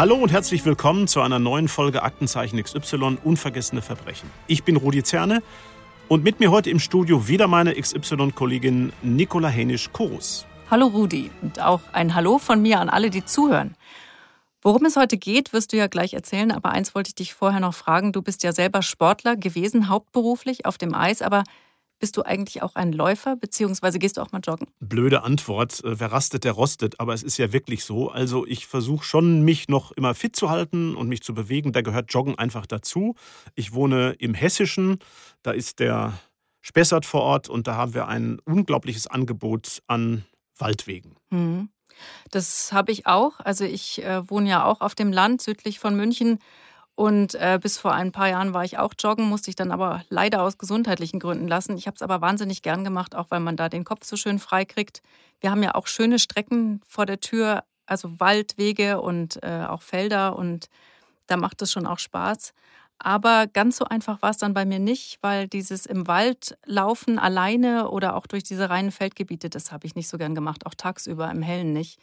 Hallo und herzlich willkommen zu einer neuen Folge Aktenzeichen XY Unvergessene Verbrechen. Ich bin Rudi Zerne und mit mir heute im Studio wieder meine XY-Kollegin Nicola Hänisch-Korus. Hallo Rudi und auch ein Hallo von mir an alle, die zuhören. Worum es heute geht, wirst du ja gleich erzählen, aber eins wollte ich dich vorher noch fragen. Du bist ja selber Sportler gewesen, hauptberuflich auf dem Eis, aber bist du eigentlich auch ein Läufer, beziehungsweise gehst du auch mal joggen? Blöde Antwort. Äh, wer rastet, der rostet. Aber es ist ja wirklich so. Also ich versuche schon, mich noch immer fit zu halten und mich zu bewegen. Da gehört Joggen einfach dazu. Ich wohne im Hessischen. Da ist der Spessart vor Ort und da haben wir ein unglaubliches Angebot an Waldwegen. Mhm. Das habe ich auch. Also ich äh, wohne ja auch auf dem Land südlich von München. Und äh, bis vor ein paar Jahren war ich auch joggen, musste ich dann aber leider aus gesundheitlichen Gründen lassen. Ich habe es aber wahnsinnig gern gemacht, auch weil man da den Kopf so schön frei kriegt. Wir haben ja auch schöne Strecken vor der Tür, also Waldwege und äh, auch Felder und da macht es schon auch Spaß. Aber ganz so einfach war es dann bei mir nicht, weil dieses im Wald laufen alleine oder auch durch diese reinen Feldgebiete, das habe ich nicht so gern gemacht, auch tagsüber im Hellen nicht.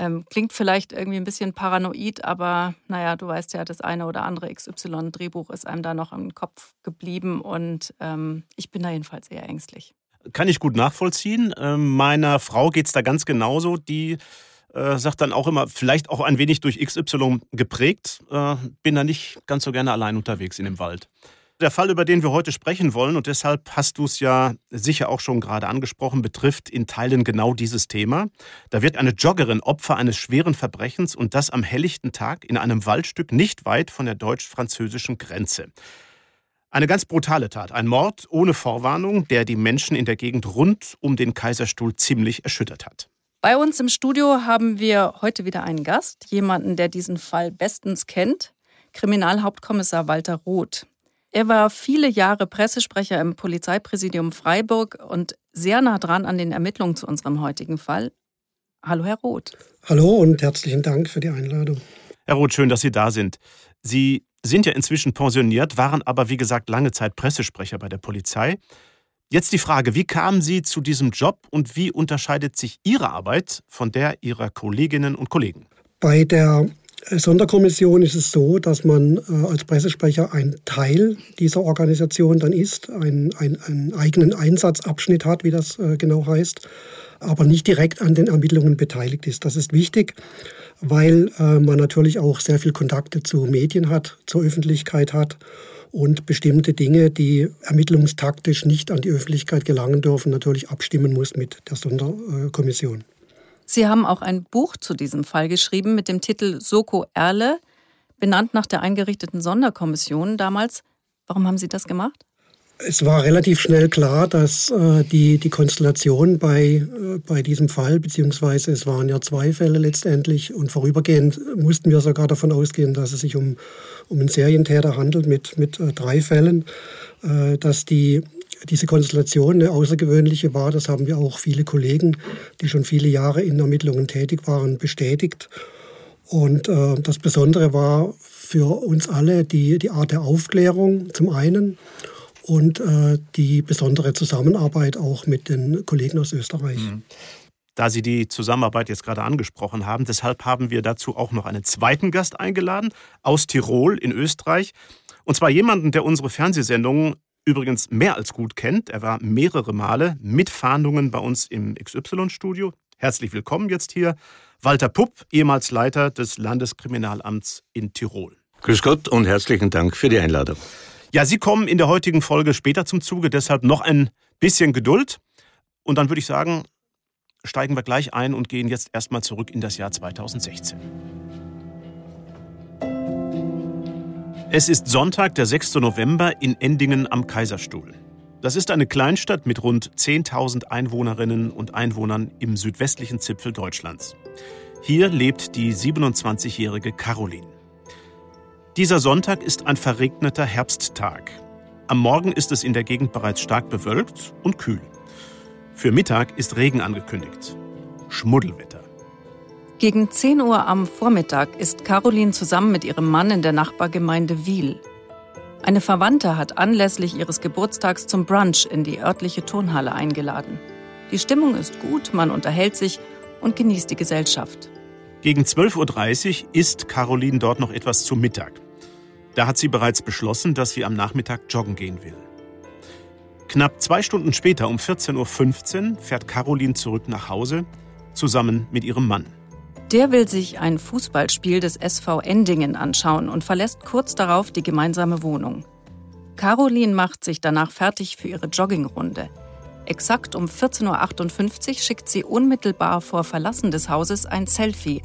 Ähm, klingt vielleicht irgendwie ein bisschen paranoid, aber naja, du weißt ja, das eine oder andere XY-Drehbuch ist einem da noch im Kopf geblieben und ähm, ich bin da jedenfalls eher ängstlich. Kann ich gut nachvollziehen. Ähm, meiner Frau geht es da ganz genauso. Die äh, sagt dann auch immer, vielleicht auch ein wenig durch XY geprägt, äh, bin da nicht ganz so gerne allein unterwegs in dem Wald. Der Fall, über den wir heute sprechen wollen, und deshalb hast du es ja sicher auch schon gerade angesprochen, betrifft in Teilen genau dieses Thema. Da wird eine Joggerin Opfer eines schweren Verbrechens und das am helllichten Tag in einem Waldstück nicht weit von der deutsch-französischen Grenze. Eine ganz brutale Tat, ein Mord ohne Vorwarnung, der die Menschen in der Gegend rund um den Kaiserstuhl ziemlich erschüttert hat. Bei uns im Studio haben wir heute wieder einen Gast, jemanden, der diesen Fall bestens kennt, Kriminalhauptkommissar Walter Roth. Er war viele Jahre Pressesprecher im Polizeipräsidium Freiburg und sehr nah dran an den Ermittlungen zu unserem heutigen Fall. Hallo, Herr Roth. Hallo und herzlichen Dank für die Einladung. Herr Roth, schön, dass Sie da sind. Sie sind ja inzwischen pensioniert, waren aber, wie gesagt, lange Zeit Pressesprecher bei der Polizei. Jetzt die Frage, wie kamen Sie zu diesem Job und wie unterscheidet sich Ihre Arbeit von der Ihrer Kolleginnen und Kollegen? Bei der Sonderkommission ist es so, dass man äh, als Pressesprecher ein Teil dieser Organisation dann ist, einen, einen, einen eigenen Einsatzabschnitt hat, wie das äh, genau heißt, aber nicht direkt an den Ermittlungen beteiligt ist. Das ist wichtig, weil äh, man natürlich auch sehr viel Kontakte zu Medien hat, zur Öffentlichkeit hat und bestimmte Dinge, die ermittlungstaktisch nicht an die Öffentlichkeit gelangen dürfen, natürlich abstimmen muss mit der Sonderkommission. Sie haben auch ein Buch zu diesem Fall geschrieben mit dem Titel Soko Erle, benannt nach der eingerichteten Sonderkommission damals. Warum haben Sie das gemacht? Es war relativ schnell klar, dass äh, die, die Konstellation bei, äh, bei diesem Fall, beziehungsweise es waren ja zwei Fälle letztendlich und vorübergehend mussten wir sogar davon ausgehen, dass es sich um, um einen Serientäter handelt mit, mit äh, drei Fällen, äh, dass die diese Konstellation eine außergewöhnliche war. Das haben wir auch viele Kollegen, die schon viele Jahre in Ermittlungen tätig waren, bestätigt. Und äh, das Besondere war für uns alle die, die Art der Aufklärung zum einen und äh, die besondere Zusammenarbeit auch mit den Kollegen aus Österreich. Mhm. Da Sie die Zusammenarbeit jetzt gerade angesprochen haben, deshalb haben wir dazu auch noch einen zweiten Gast eingeladen aus Tirol in Österreich. Und zwar jemanden, der unsere Fernsehsendungen übrigens mehr als gut kennt. Er war mehrere Male mit Fahndungen bei uns im XY-Studio. Herzlich willkommen jetzt hier. Walter Pupp, ehemals Leiter des Landeskriminalamts in Tirol. Grüß Gott und herzlichen Dank für die Einladung. Ja, Sie kommen in der heutigen Folge später zum Zuge, deshalb noch ein bisschen Geduld. Und dann würde ich sagen, steigen wir gleich ein und gehen jetzt erstmal zurück in das Jahr 2016. Es ist Sonntag, der 6. November in Endingen am Kaiserstuhl. Das ist eine Kleinstadt mit rund 10.000 Einwohnerinnen und Einwohnern im südwestlichen Zipfel Deutschlands. Hier lebt die 27-jährige Caroline. Dieser Sonntag ist ein verregneter Herbsttag. Am Morgen ist es in der Gegend bereits stark bewölkt und kühl. Für Mittag ist Regen angekündigt. Schmuddelwetter. Gegen 10 Uhr am Vormittag ist Caroline zusammen mit ihrem Mann in der Nachbargemeinde Wiel. Eine Verwandte hat anlässlich ihres Geburtstags zum Brunch in die örtliche Turnhalle eingeladen. Die Stimmung ist gut, man unterhält sich und genießt die Gesellschaft. Gegen 12.30 Uhr isst Caroline dort noch etwas zu Mittag. Da hat sie bereits beschlossen, dass sie am Nachmittag joggen gehen will. Knapp zwei Stunden später, um 14.15 Uhr, fährt Caroline zurück nach Hause, zusammen mit ihrem Mann. Der will sich ein Fußballspiel des SV Endingen anschauen und verlässt kurz darauf die gemeinsame Wohnung. Caroline macht sich danach fertig für ihre Joggingrunde. Exakt um 14.58 Uhr schickt sie unmittelbar vor Verlassen des Hauses ein Selfie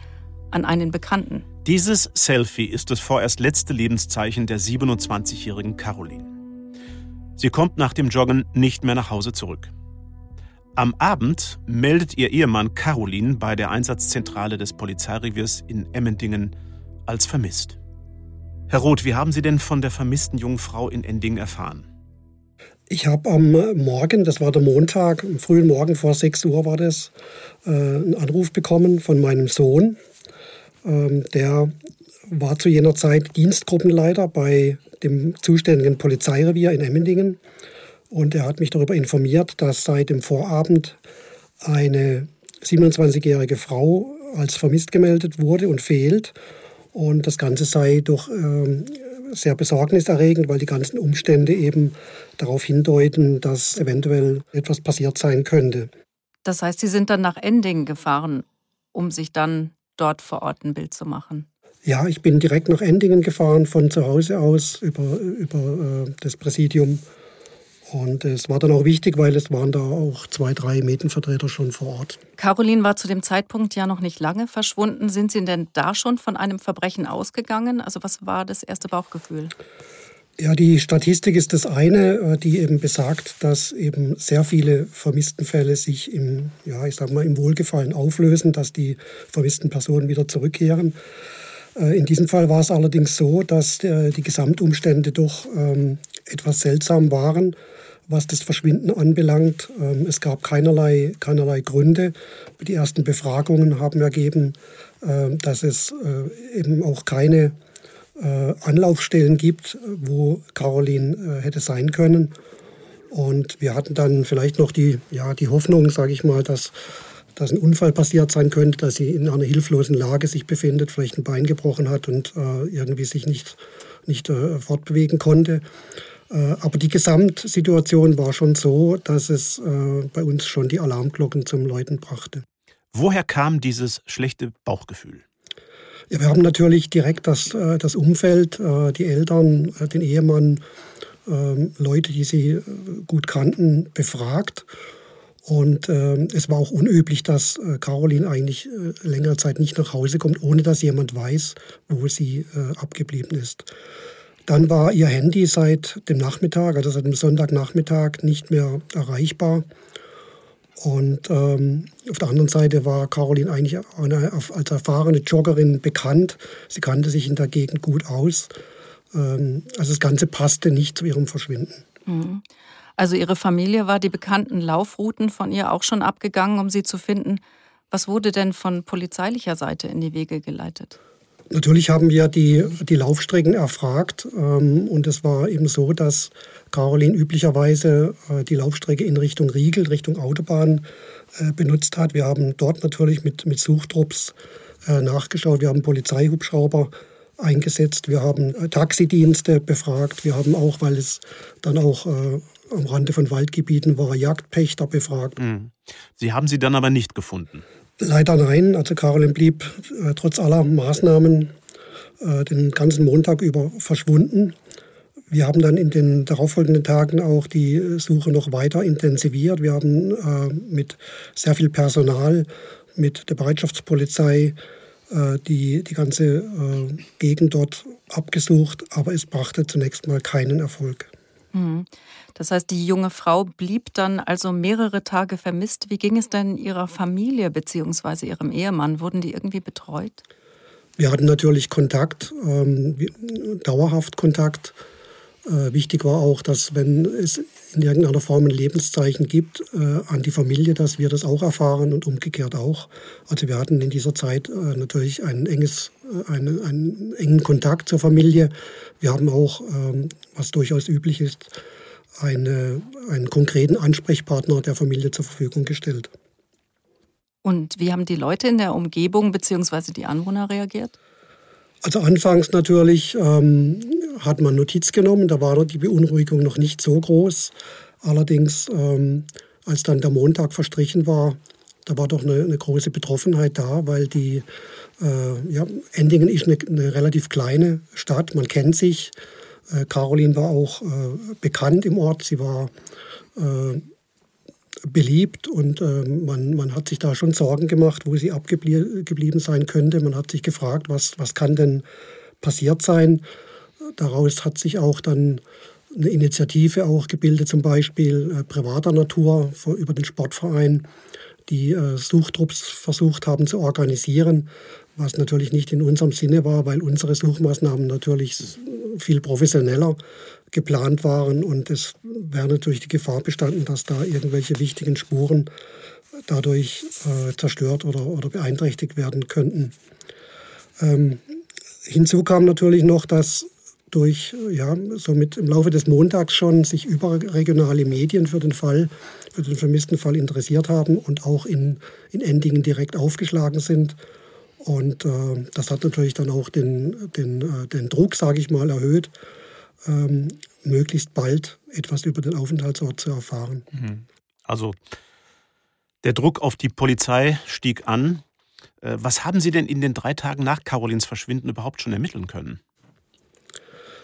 an einen Bekannten. Dieses Selfie ist das vorerst letzte Lebenszeichen der 27-jährigen Caroline. Sie kommt nach dem Joggen nicht mehr nach Hause zurück. Am Abend meldet ihr Ehemann Caroline bei der Einsatzzentrale des Polizeireviers in Emmendingen als vermisst. Herr Roth, wie haben Sie denn von der vermissten jungen Frau in Endingen erfahren? Ich habe am Morgen, das war der Montag, am frühen Morgen vor 6 Uhr war das, äh, einen Anruf bekommen von meinem Sohn. Ähm, der war zu jener Zeit Dienstgruppenleiter bei dem zuständigen Polizeirevier in Emmendingen. Und er hat mich darüber informiert, dass seit dem Vorabend eine 27-jährige Frau als vermisst gemeldet wurde und fehlt. Und das Ganze sei doch äh, sehr besorgniserregend, weil die ganzen Umstände eben darauf hindeuten, dass eventuell etwas passiert sein könnte. Das heißt, Sie sind dann nach Ending gefahren, um sich dann dort vor Ort ein Bild zu machen? Ja, ich bin direkt nach Endingen gefahren, von zu Hause aus über, über äh, das Präsidium. Und es war dann auch wichtig, weil es waren da auch zwei, drei Medienvertreter schon vor Ort. Caroline war zu dem Zeitpunkt ja noch nicht lange verschwunden. Sind Sie denn da schon von einem Verbrechen ausgegangen? Also was war das erste Bauchgefühl? Ja, die Statistik ist das eine, äh, die eben besagt, dass eben sehr viele Vermisstenfälle sich im, ja, ich sag mal, im Wohlgefallen auflösen, dass die vermissten Personen wieder zurückkehren. Äh, in diesem Fall war es allerdings so, dass äh, die Gesamtumstände doch ähm, etwas seltsam waren, was das Verschwinden anbelangt. Ähm, es gab keinerlei, keinerlei Gründe. Die ersten Befragungen haben ergeben, ähm, dass es äh, eben auch keine Anlaufstellen gibt, wo Caroline hätte sein können. Und wir hatten dann vielleicht noch die, ja, die Hoffnung, sage ich mal, dass dass ein Unfall passiert sein könnte, dass sie in einer hilflosen Lage sich befindet, vielleicht ein Bein gebrochen hat und äh, irgendwie sich nicht, nicht äh, fortbewegen konnte. Äh, aber die Gesamtsituation war schon so, dass es äh, bei uns schon die Alarmglocken zum Läuten brachte. Woher kam dieses schlechte Bauchgefühl? Ja, wir haben natürlich direkt das, äh, das Umfeld, die Eltern, den Ehemann, ähm, Leute, die sie gut kannten, befragt. Und äh, es war auch unüblich, dass Caroline eigentlich längere Zeit nicht nach Hause kommt, ohne dass jemand weiß, wo sie abgeblieben ist. Dann war ihr Handy seit dem Nachmittag, also seit dem Sonntagnachmittag, nicht mehr erreichbar. Und ähm, auf der anderen Seite war Caroline eigentlich als erfahrene Joggerin bekannt. Sie kannte sich in der Gegend gut aus. Ähm, also das Ganze passte nicht zu ihrem Verschwinden. Mhm. Also Ihre Familie war die bekannten Laufrouten von ihr auch schon abgegangen, um sie zu finden. Was wurde denn von polizeilicher Seite in die Wege geleitet? Natürlich haben wir die, die Laufstrecken erfragt ähm, und es war eben so, dass Caroline üblicherweise äh, die Laufstrecke in Richtung Riegel, Richtung Autobahn äh, benutzt hat. Wir haben dort natürlich mit, mit Suchtrupps äh, nachgeschaut. Wir haben Polizeihubschrauber eingesetzt. Wir haben äh, Taxidienste befragt. Wir haben auch, weil es dann auch äh, am Rande von Waldgebieten war Jagdpächter befragt. Mhm. Sie haben sie dann aber nicht gefunden? Leider nein. Also Caroline blieb äh, trotz aller Maßnahmen äh, den ganzen Montag über verschwunden. Wir haben dann in den darauffolgenden Tagen auch die Suche noch weiter intensiviert. Wir haben äh, mit sehr viel Personal, mit der Bereitschaftspolizei äh, die, die ganze äh, Gegend dort abgesucht, aber es brachte zunächst mal keinen Erfolg. Mhm. Das heißt, die junge Frau blieb dann also mehrere Tage vermisst. Wie ging es denn ihrer Familie bzw. ihrem Ehemann? Wurden die irgendwie betreut? Wir hatten natürlich Kontakt, ähm, dauerhaft Kontakt. Äh, wichtig war auch, dass wenn es in irgendeiner Form ein Lebenszeichen gibt äh, an die Familie, dass wir das auch erfahren und umgekehrt auch. Also wir hatten in dieser Zeit äh, natürlich ein enges, äh, einen, einen, engen Kontakt zur Familie. Wir haben auch, ähm, was durchaus üblich ist, eine, einen konkreten Ansprechpartner der Familie zur Verfügung gestellt. Und wie haben die Leute in der Umgebung bzw. die Anwohner reagiert? Also anfangs natürlich ähm, hat man Notiz genommen, da war die Beunruhigung noch nicht so groß. Allerdings, ähm, als dann der Montag verstrichen war, da war doch eine, eine große Betroffenheit da, weil die äh, ja, Endingen ist eine, eine, relativ kleine Stadt, man kennt sich. Äh, Caroline war auch äh, bekannt im Ort, sie war äh, beliebt und äh, man, man hat sich da schon Sorgen gemacht, wo sie abgeblieben sein könnte. Man hat sich gefragt, was, was kann denn passiert sein. Daraus hat sich auch dann eine Initiative auch gebildet, zum Beispiel äh, privater Natur über den Sportverein, die äh, Suchtrupps versucht haben zu organisieren, was natürlich nicht in unserem Sinne war, weil unsere Suchmaßnahmen natürlich viel professioneller geplant waren und es wäre natürlich die Gefahr bestanden, dass da irgendwelche wichtigen Spuren dadurch äh, zerstört oder, oder beeinträchtigt werden könnten. Ähm, hinzu kam natürlich noch, dass durch, ja, somit im Laufe des Montags schon sich überregionale Medien für den Fall, für den vermissten Fall interessiert haben und auch in, in Endingen direkt aufgeschlagen sind. Und äh, das hat natürlich dann auch den, den, äh, den Druck, sage ich mal, erhöht, ähm, möglichst bald etwas über den Aufenthaltsort zu erfahren. Mhm. Also der Druck auf die Polizei stieg an. Äh, was haben Sie denn in den drei Tagen nach Carolins Verschwinden überhaupt schon ermitteln können?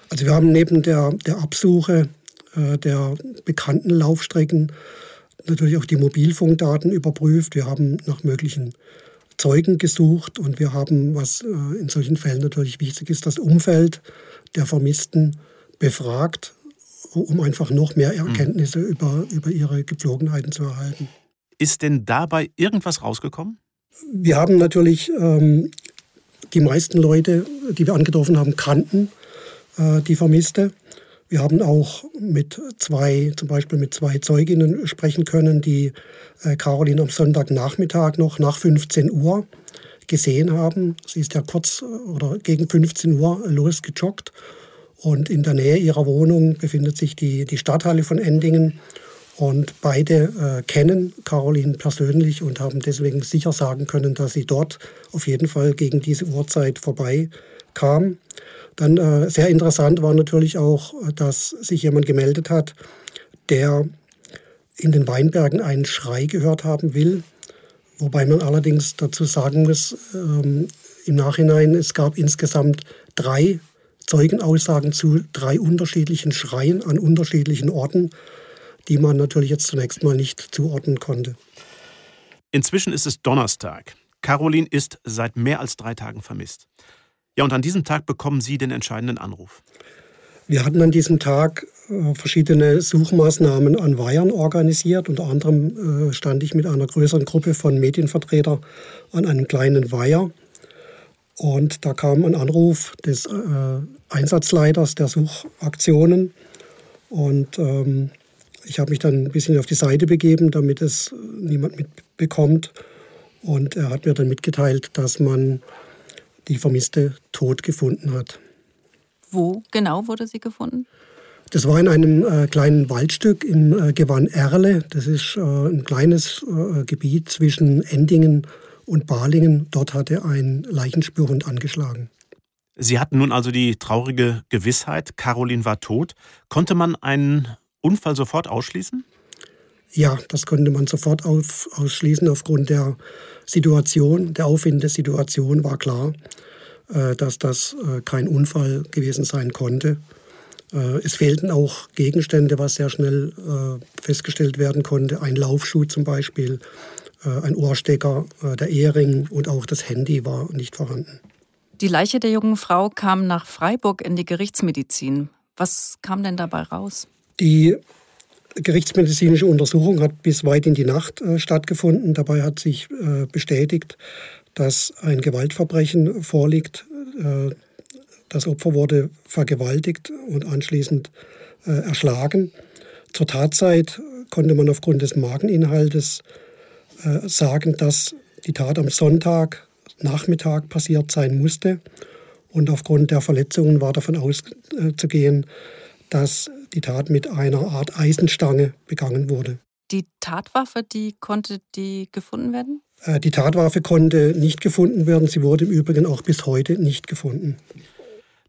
Also wir haben neben der, der Absuche äh, der bekannten Laufstrecken natürlich auch die Mobilfunkdaten überprüft. Wir haben nach möglichen Zeugen gesucht und wir haben, was äh, in solchen Fällen natürlich wichtig ist, das Umfeld der Vermissten befragt, um einfach noch mehr hm. Erkenntnisse mhm. über, über ihre Gepflogenheiten zu erhalten. Ist denn dabei irgendwas rausgekommen? Wir haben natürlich ähm, die meisten Leute, die wir angetroffen haben, kannten äh, die Vermisste. Wir haben auch mit zwei, zum Beispiel mit zwei Zeuginnen sprechen können, die äh, Caroline am Sonntagnachmittag noch nach 15 Uhr gesehen haben. Sie ist ja kurz oder gegen 15 Uhr losgejoggt und in der Nähe ihrer Wohnung befindet sich die, die Stadthalle von Endingen. Und beide äh, kennen Caroline persönlich und haben deswegen sicher sagen können, dass sie dort auf jeden Fall gegen diese Uhrzeit vorbeikam. Dann äh, sehr interessant war natürlich auch, dass sich jemand gemeldet hat, der in den Weinbergen einen Schrei gehört haben will. Wobei man allerdings dazu sagen muss, ähm, im Nachhinein, es gab insgesamt drei Zeugenaussagen zu drei unterschiedlichen Schreien an unterschiedlichen Orten, die man natürlich jetzt zunächst mal nicht zuordnen konnte. Inzwischen ist es Donnerstag. Caroline ist seit mehr als drei Tagen vermisst. Ja, und an diesem Tag bekommen Sie den entscheidenden Anruf. Wir hatten an diesem Tag äh, verschiedene Suchmaßnahmen an Weihern organisiert. Unter anderem äh, stand ich mit einer größeren Gruppe von Medienvertretern an einem kleinen Weiher. Und da kam ein Anruf des äh, Einsatzleiters der Suchaktionen. Und ähm, ich habe mich dann ein bisschen auf die Seite begeben, damit es niemand mitbekommt. Und er hat mir dann mitgeteilt, dass man die Vermisste tot gefunden hat. Wo genau wurde sie gefunden? Das war in einem äh, kleinen Waldstück im äh, Gewann Erle. Das ist äh, ein kleines äh, Gebiet zwischen Endingen und Balingen. Dort hatte ein Leichenspürhund angeschlagen. Sie hatten nun also die traurige Gewissheit, Caroline war tot. Konnte man einen Unfall sofort ausschließen? Ja, das konnte man sofort auf, ausschließen. Aufgrund der Situation, der Aufwind der Situation war klar, äh, dass das äh, kein Unfall gewesen sein konnte. Äh, es fehlten auch Gegenstände, was sehr schnell äh, festgestellt werden konnte. Ein Laufschuh zum Beispiel, äh, ein Ohrstecker, äh, der Ehering und auch das Handy war nicht vorhanden. Die Leiche der jungen Frau kam nach Freiburg in die Gerichtsmedizin. Was kam denn dabei raus? Die gerichtsmedizinische Untersuchung hat bis weit in die Nacht äh, stattgefunden. Dabei hat sich äh, bestätigt, dass ein Gewaltverbrechen vorliegt. Äh, das Opfer wurde vergewaltigt und anschließend äh, erschlagen. Zur Tatzeit konnte man aufgrund des Mageninhaltes äh, sagen, dass die Tat am Sonntag Nachmittag passiert sein musste. Und aufgrund der Verletzungen war davon auszugehen, dass die Tat mit einer Art Eisenstange begangen wurde. Die Tatwaffe, die konnte die gefunden werden? Äh, die Tatwaffe konnte nicht gefunden werden. Sie wurde im Übrigen auch bis heute nicht gefunden.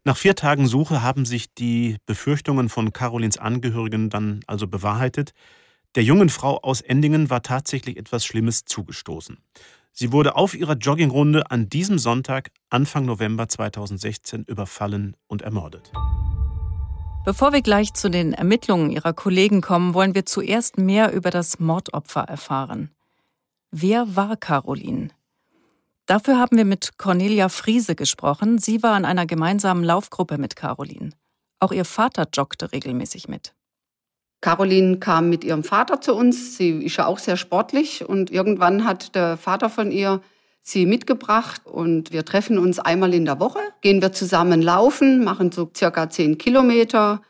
Nach vier Tagen Suche haben sich die Befürchtungen von Carolins Angehörigen dann also bewahrheitet. Der jungen Frau aus Endingen war tatsächlich etwas Schlimmes zugestoßen. Sie wurde auf ihrer Joggingrunde an diesem Sonntag, Anfang November 2016, überfallen und ermordet. Bevor wir gleich zu den Ermittlungen ihrer Kollegen kommen, wollen wir zuerst mehr über das Mordopfer erfahren. Wer war Caroline? Dafür haben wir mit Cornelia Friese gesprochen. Sie war in einer gemeinsamen Laufgruppe mit Caroline. Auch ihr Vater joggte regelmäßig mit. Caroline kam mit ihrem Vater zu uns. Sie ist ja auch sehr sportlich und irgendwann hat der Vater von ihr sie mitgebracht und wir treffen uns einmal in der Woche, gehen wir zusammen laufen, machen so circa zehn Kilometer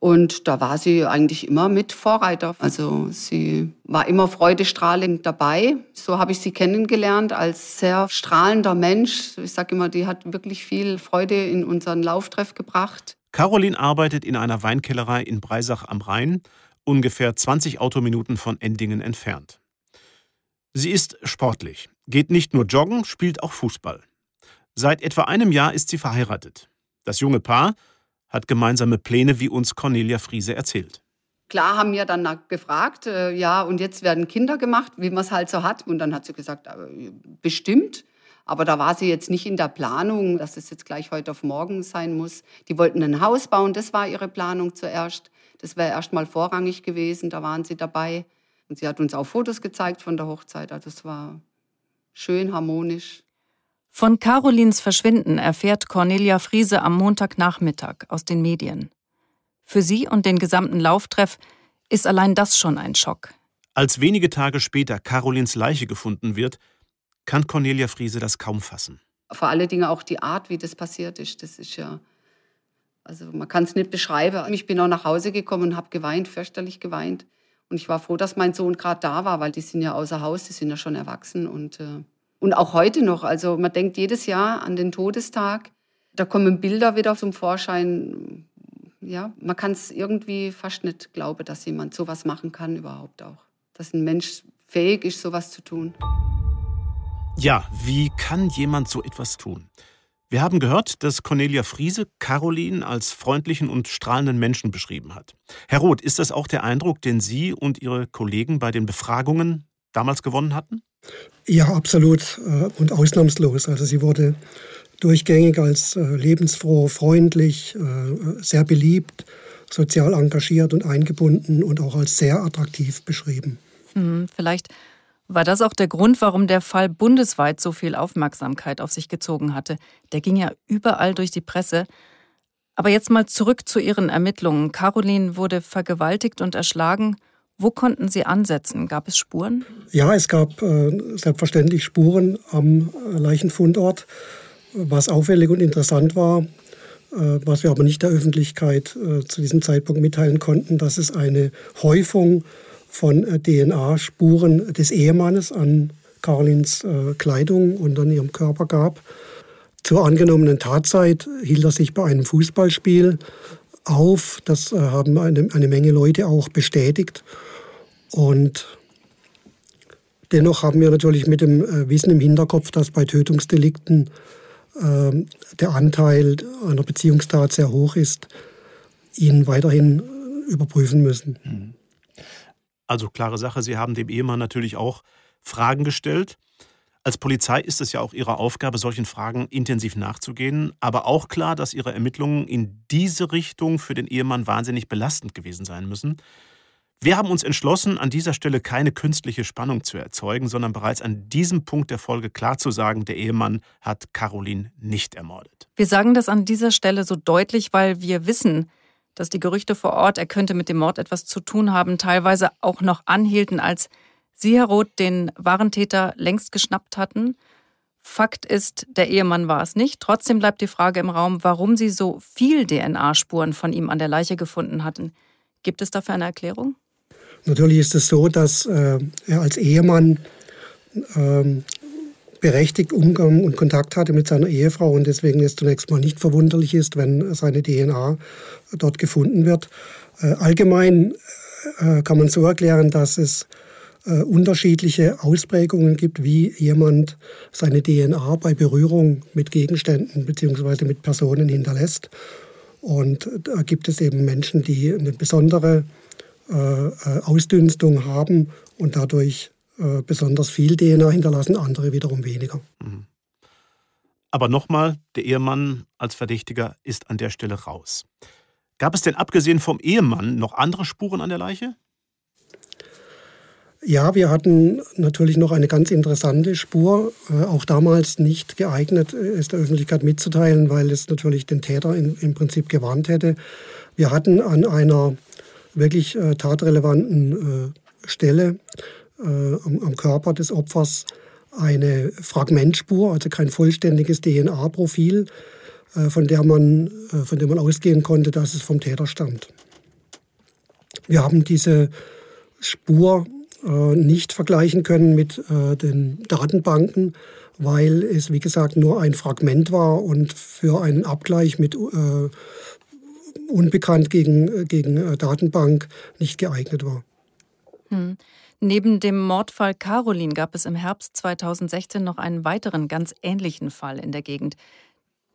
und da war sie eigentlich immer mit Vorreiter. Also sie war immer freudestrahlend dabei. So habe ich sie kennengelernt als sehr strahlender Mensch. Ich sage immer, die hat wirklich viel Freude in unseren Lauftreff gebracht. Caroline arbeitet in einer Weinkellerei in Breisach am Rhein, ungefähr 20 Autominuten von Endingen entfernt. Sie ist sportlich, geht nicht nur joggen, spielt auch Fußball. Seit etwa einem Jahr ist sie verheiratet. Das junge Paar hat gemeinsame Pläne, wie uns Cornelia Friese erzählt. Klar haben wir dann gefragt, äh, ja, und jetzt werden Kinder gemacht, wie man es halt so hat. Und dann hat sie gesagt, äh, bestimmt. Aber da war sie jetzt nicht in der Planung, dass es jetzt gleich heute auf morgen sein muss. Die wollten ein Haus bauen, das war ihre Planung zuerst. Das wäre erst mal vorrangig gewesen, da waren sie dabei. Und sie hat uns auch Fotos gezeigt von der Hochzeit. Also es war schön harmonisch. Von Carolins Verschwinden erfährt Cornelia Friese am Montagnachmittag aus den Medien. Für sie und den gesamten Lauftreff ist allein das schon ein Schock. Als wenige Tage später Carolins Leiche gefunden wird, kann Cornelia Friese das kaum fassen. Vor allen Dingen auch die Art, wie das passiert ist, das ist ja, also man kann es nicht beschreiben. Ich bin auch nach Hause gekommen und habe geweint, fürchterlich geweint. Und ich war froh, dass mein Sohn gerade da war, weil die sind ja außer Haus, die sind ja schon erwachsen und äh, und auch heute noch. Also man denkt jedes Jahr an den Todestag. Da kommen Bilder wieder zum Vorschein. Ja, man kann es irgendwie fast nicht glauben, dass jemand sowas machen kann überhaupt auch. Dass ein Mensch fähig ist, sowas zu tun. Ja, wie kann jemand so etwas tun? Wir haben gehört, dass Cornelia Friese Caroline als freundlichen und strahlenden Menschen beschrieben hat. Herr Roth, ist das auch der Eindruck, den Sie und Ihre Kollegen bei den Befragungen damals gewonnen hatten? Ja, absolut äh, und ausnahmslos. Also sie wurde durchgängig als äh, lebensfroh, freundlich, äh, sehr beliebt, sozial engagiert und eingebunden und auch als sehr attraktiv beschrieben. Hm, vielleicht war das auch der Grund, warum der Fall bundesweit so viel Aufmerksamkeit auf sich gezogen hatte. Der ging ja überall durch die Presse. Aber jetzt mal zurück zu Ihren Ermittlungen. Caroline wurde vergewaltigt und erschlagen wo konnten Sie ansetzen? Gab es Spuren? Ja, es gab äh, selbstverständlich Spuren am äh, Leichenfundort. Was auffällig und interessant war, äh, was wir aber nicht der Öffentlichkeit äh, zu diesem Zeitpunkt mitteilen konnten, dass es eine Häufung von äh, DNA-Spuren des Ehemannes an Carolins äh, Kleidung und an ihrem Körper gab. Zur angenommenen Tatzeit hielt er sich bei einem Fußballspiel auf. Das haben eine, eine Menge Leute auch bestätigt. Und dennoch haben wir natürlich mit dem äh, Wissen im Hinterkopf, dass bei Tötungsdelikten äh, der Anteil einer Beziehungstat sehr hoch ist, ihn weiterhin äh, überprüfen müssen. Mhm. Also klare Sache, Sie haben dem Ehemann natürlich auch Fragen gestellt. Als Polizei ist es ja auch Ihre Aufgabe, solchen Fragen intensiv nachzugehen. Aber auch klar, dass Ihre Ermittlungen in diese Richtung für den Ehemann wahnsinnig belastend gewesen sein müssen. Wir haben uns entschlossen, an dieser Stelle keine künstliche Spannung zu erzeugen, sondern bereits an diesem Punkt der Folge klar zu sagen, der Ehemann hat Caroline nicht ermordet. Wir sagen das an dieser Stelle so deutlich, weil wir wissen, dass die Gerüchte vor Ort, er könnte mit dem Mord etwas zu tun haben, teilweise auch noch anhielten, als Sie, Herr Roth, den wahren Täter längst geschnappt hatten. Fakt ist, der Ehemann war es nicht. Trotzdem bleibt die Frage im Raum, warum Sie so viel DNA-Spuren von ihm an der Leiche gefunden hatten. Gibt es dafür eine Erklärung? Natürlich ist es so, dass äh, er als Ehemann ähm, berechtigt Umgang und Kontakt hatte mit seiner Ehefrau und deswegen es zunächst mal nicht verwunderlich ist, wenn seine DNA dort gefunden wird. Äh, allgemein äh, kann man so erklären, dass es äh, unterschiedliche Ausprägungen gibt, wie jemand seine DNA bei Berührung mit Gegenständen bzw. mit Personen hinterlässt. Und da gibt es eben Menschen, die eine besondere äh, äh Ausdünstung haben und dadurch äh, besonders viel DNA hinterlassen, andere wiederum weniger. Mhm. Aber nochmal, der Ehemann als Verdächtiger ist an der Stelle raus. Gab es denn abgesehen vom Ehemann noch andere Spuren an der Leiche? Ja, wir hatten natürlich noch eine ganz interessante Spur, äh, auch damals nicht geeignet, äh, es der Öffentlichkeit mitzuteilen, weil es natürlich den Täter in, im Prinzip gewarnt hätte. Wir hatten an einer wirklich äh, tatrelevanten äh, Stelle am, am, Körper des Opfers eine Fragmentspur, also kein vollständiges DNA-Profil, äh, von, der man, von dem man ausgehen konnte, dass es vom Täter stammt. Wir haben diese Spur äh, nicht vergleichen können mit äh, den Datenbanken, weil es, wie gesagt, nur ein Fragment war und für einen Abgleich mit äh, unbekannt gegen, gegen Datenbank nicht geeignet war. Hm. Neben dem Mordfall Caroline gab es im Herbst 2016 noch einen weiteren ganz ähnlichen Fall in der Gegend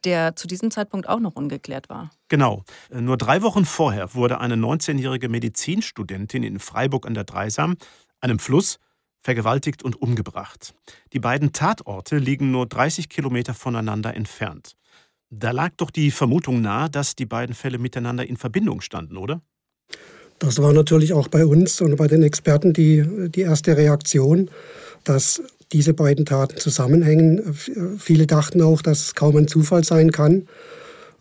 der zu diesem Zeitpunkt auch noch ungeklärt war. Genau. Nur drei Wochen vorher wurde eine 19-jährige Medizinstudentin in Freiburg an der Dreisam einem Fluss, vergewaltigt und umgebracht. Die beiden Tatorte liegen nur 30 Kilometer voneinander entfernt. Da lag doch die Vermutung nahe, dass die beiden Fälle miteinander in Verbindung standen, oder? Das war natürlich auch bei uns und bei den Experten die, die erste Reaktion, dass diese beiden Taten zusammenhängen. Viele dachten auch, dass es kaum ein Zufall sein kann.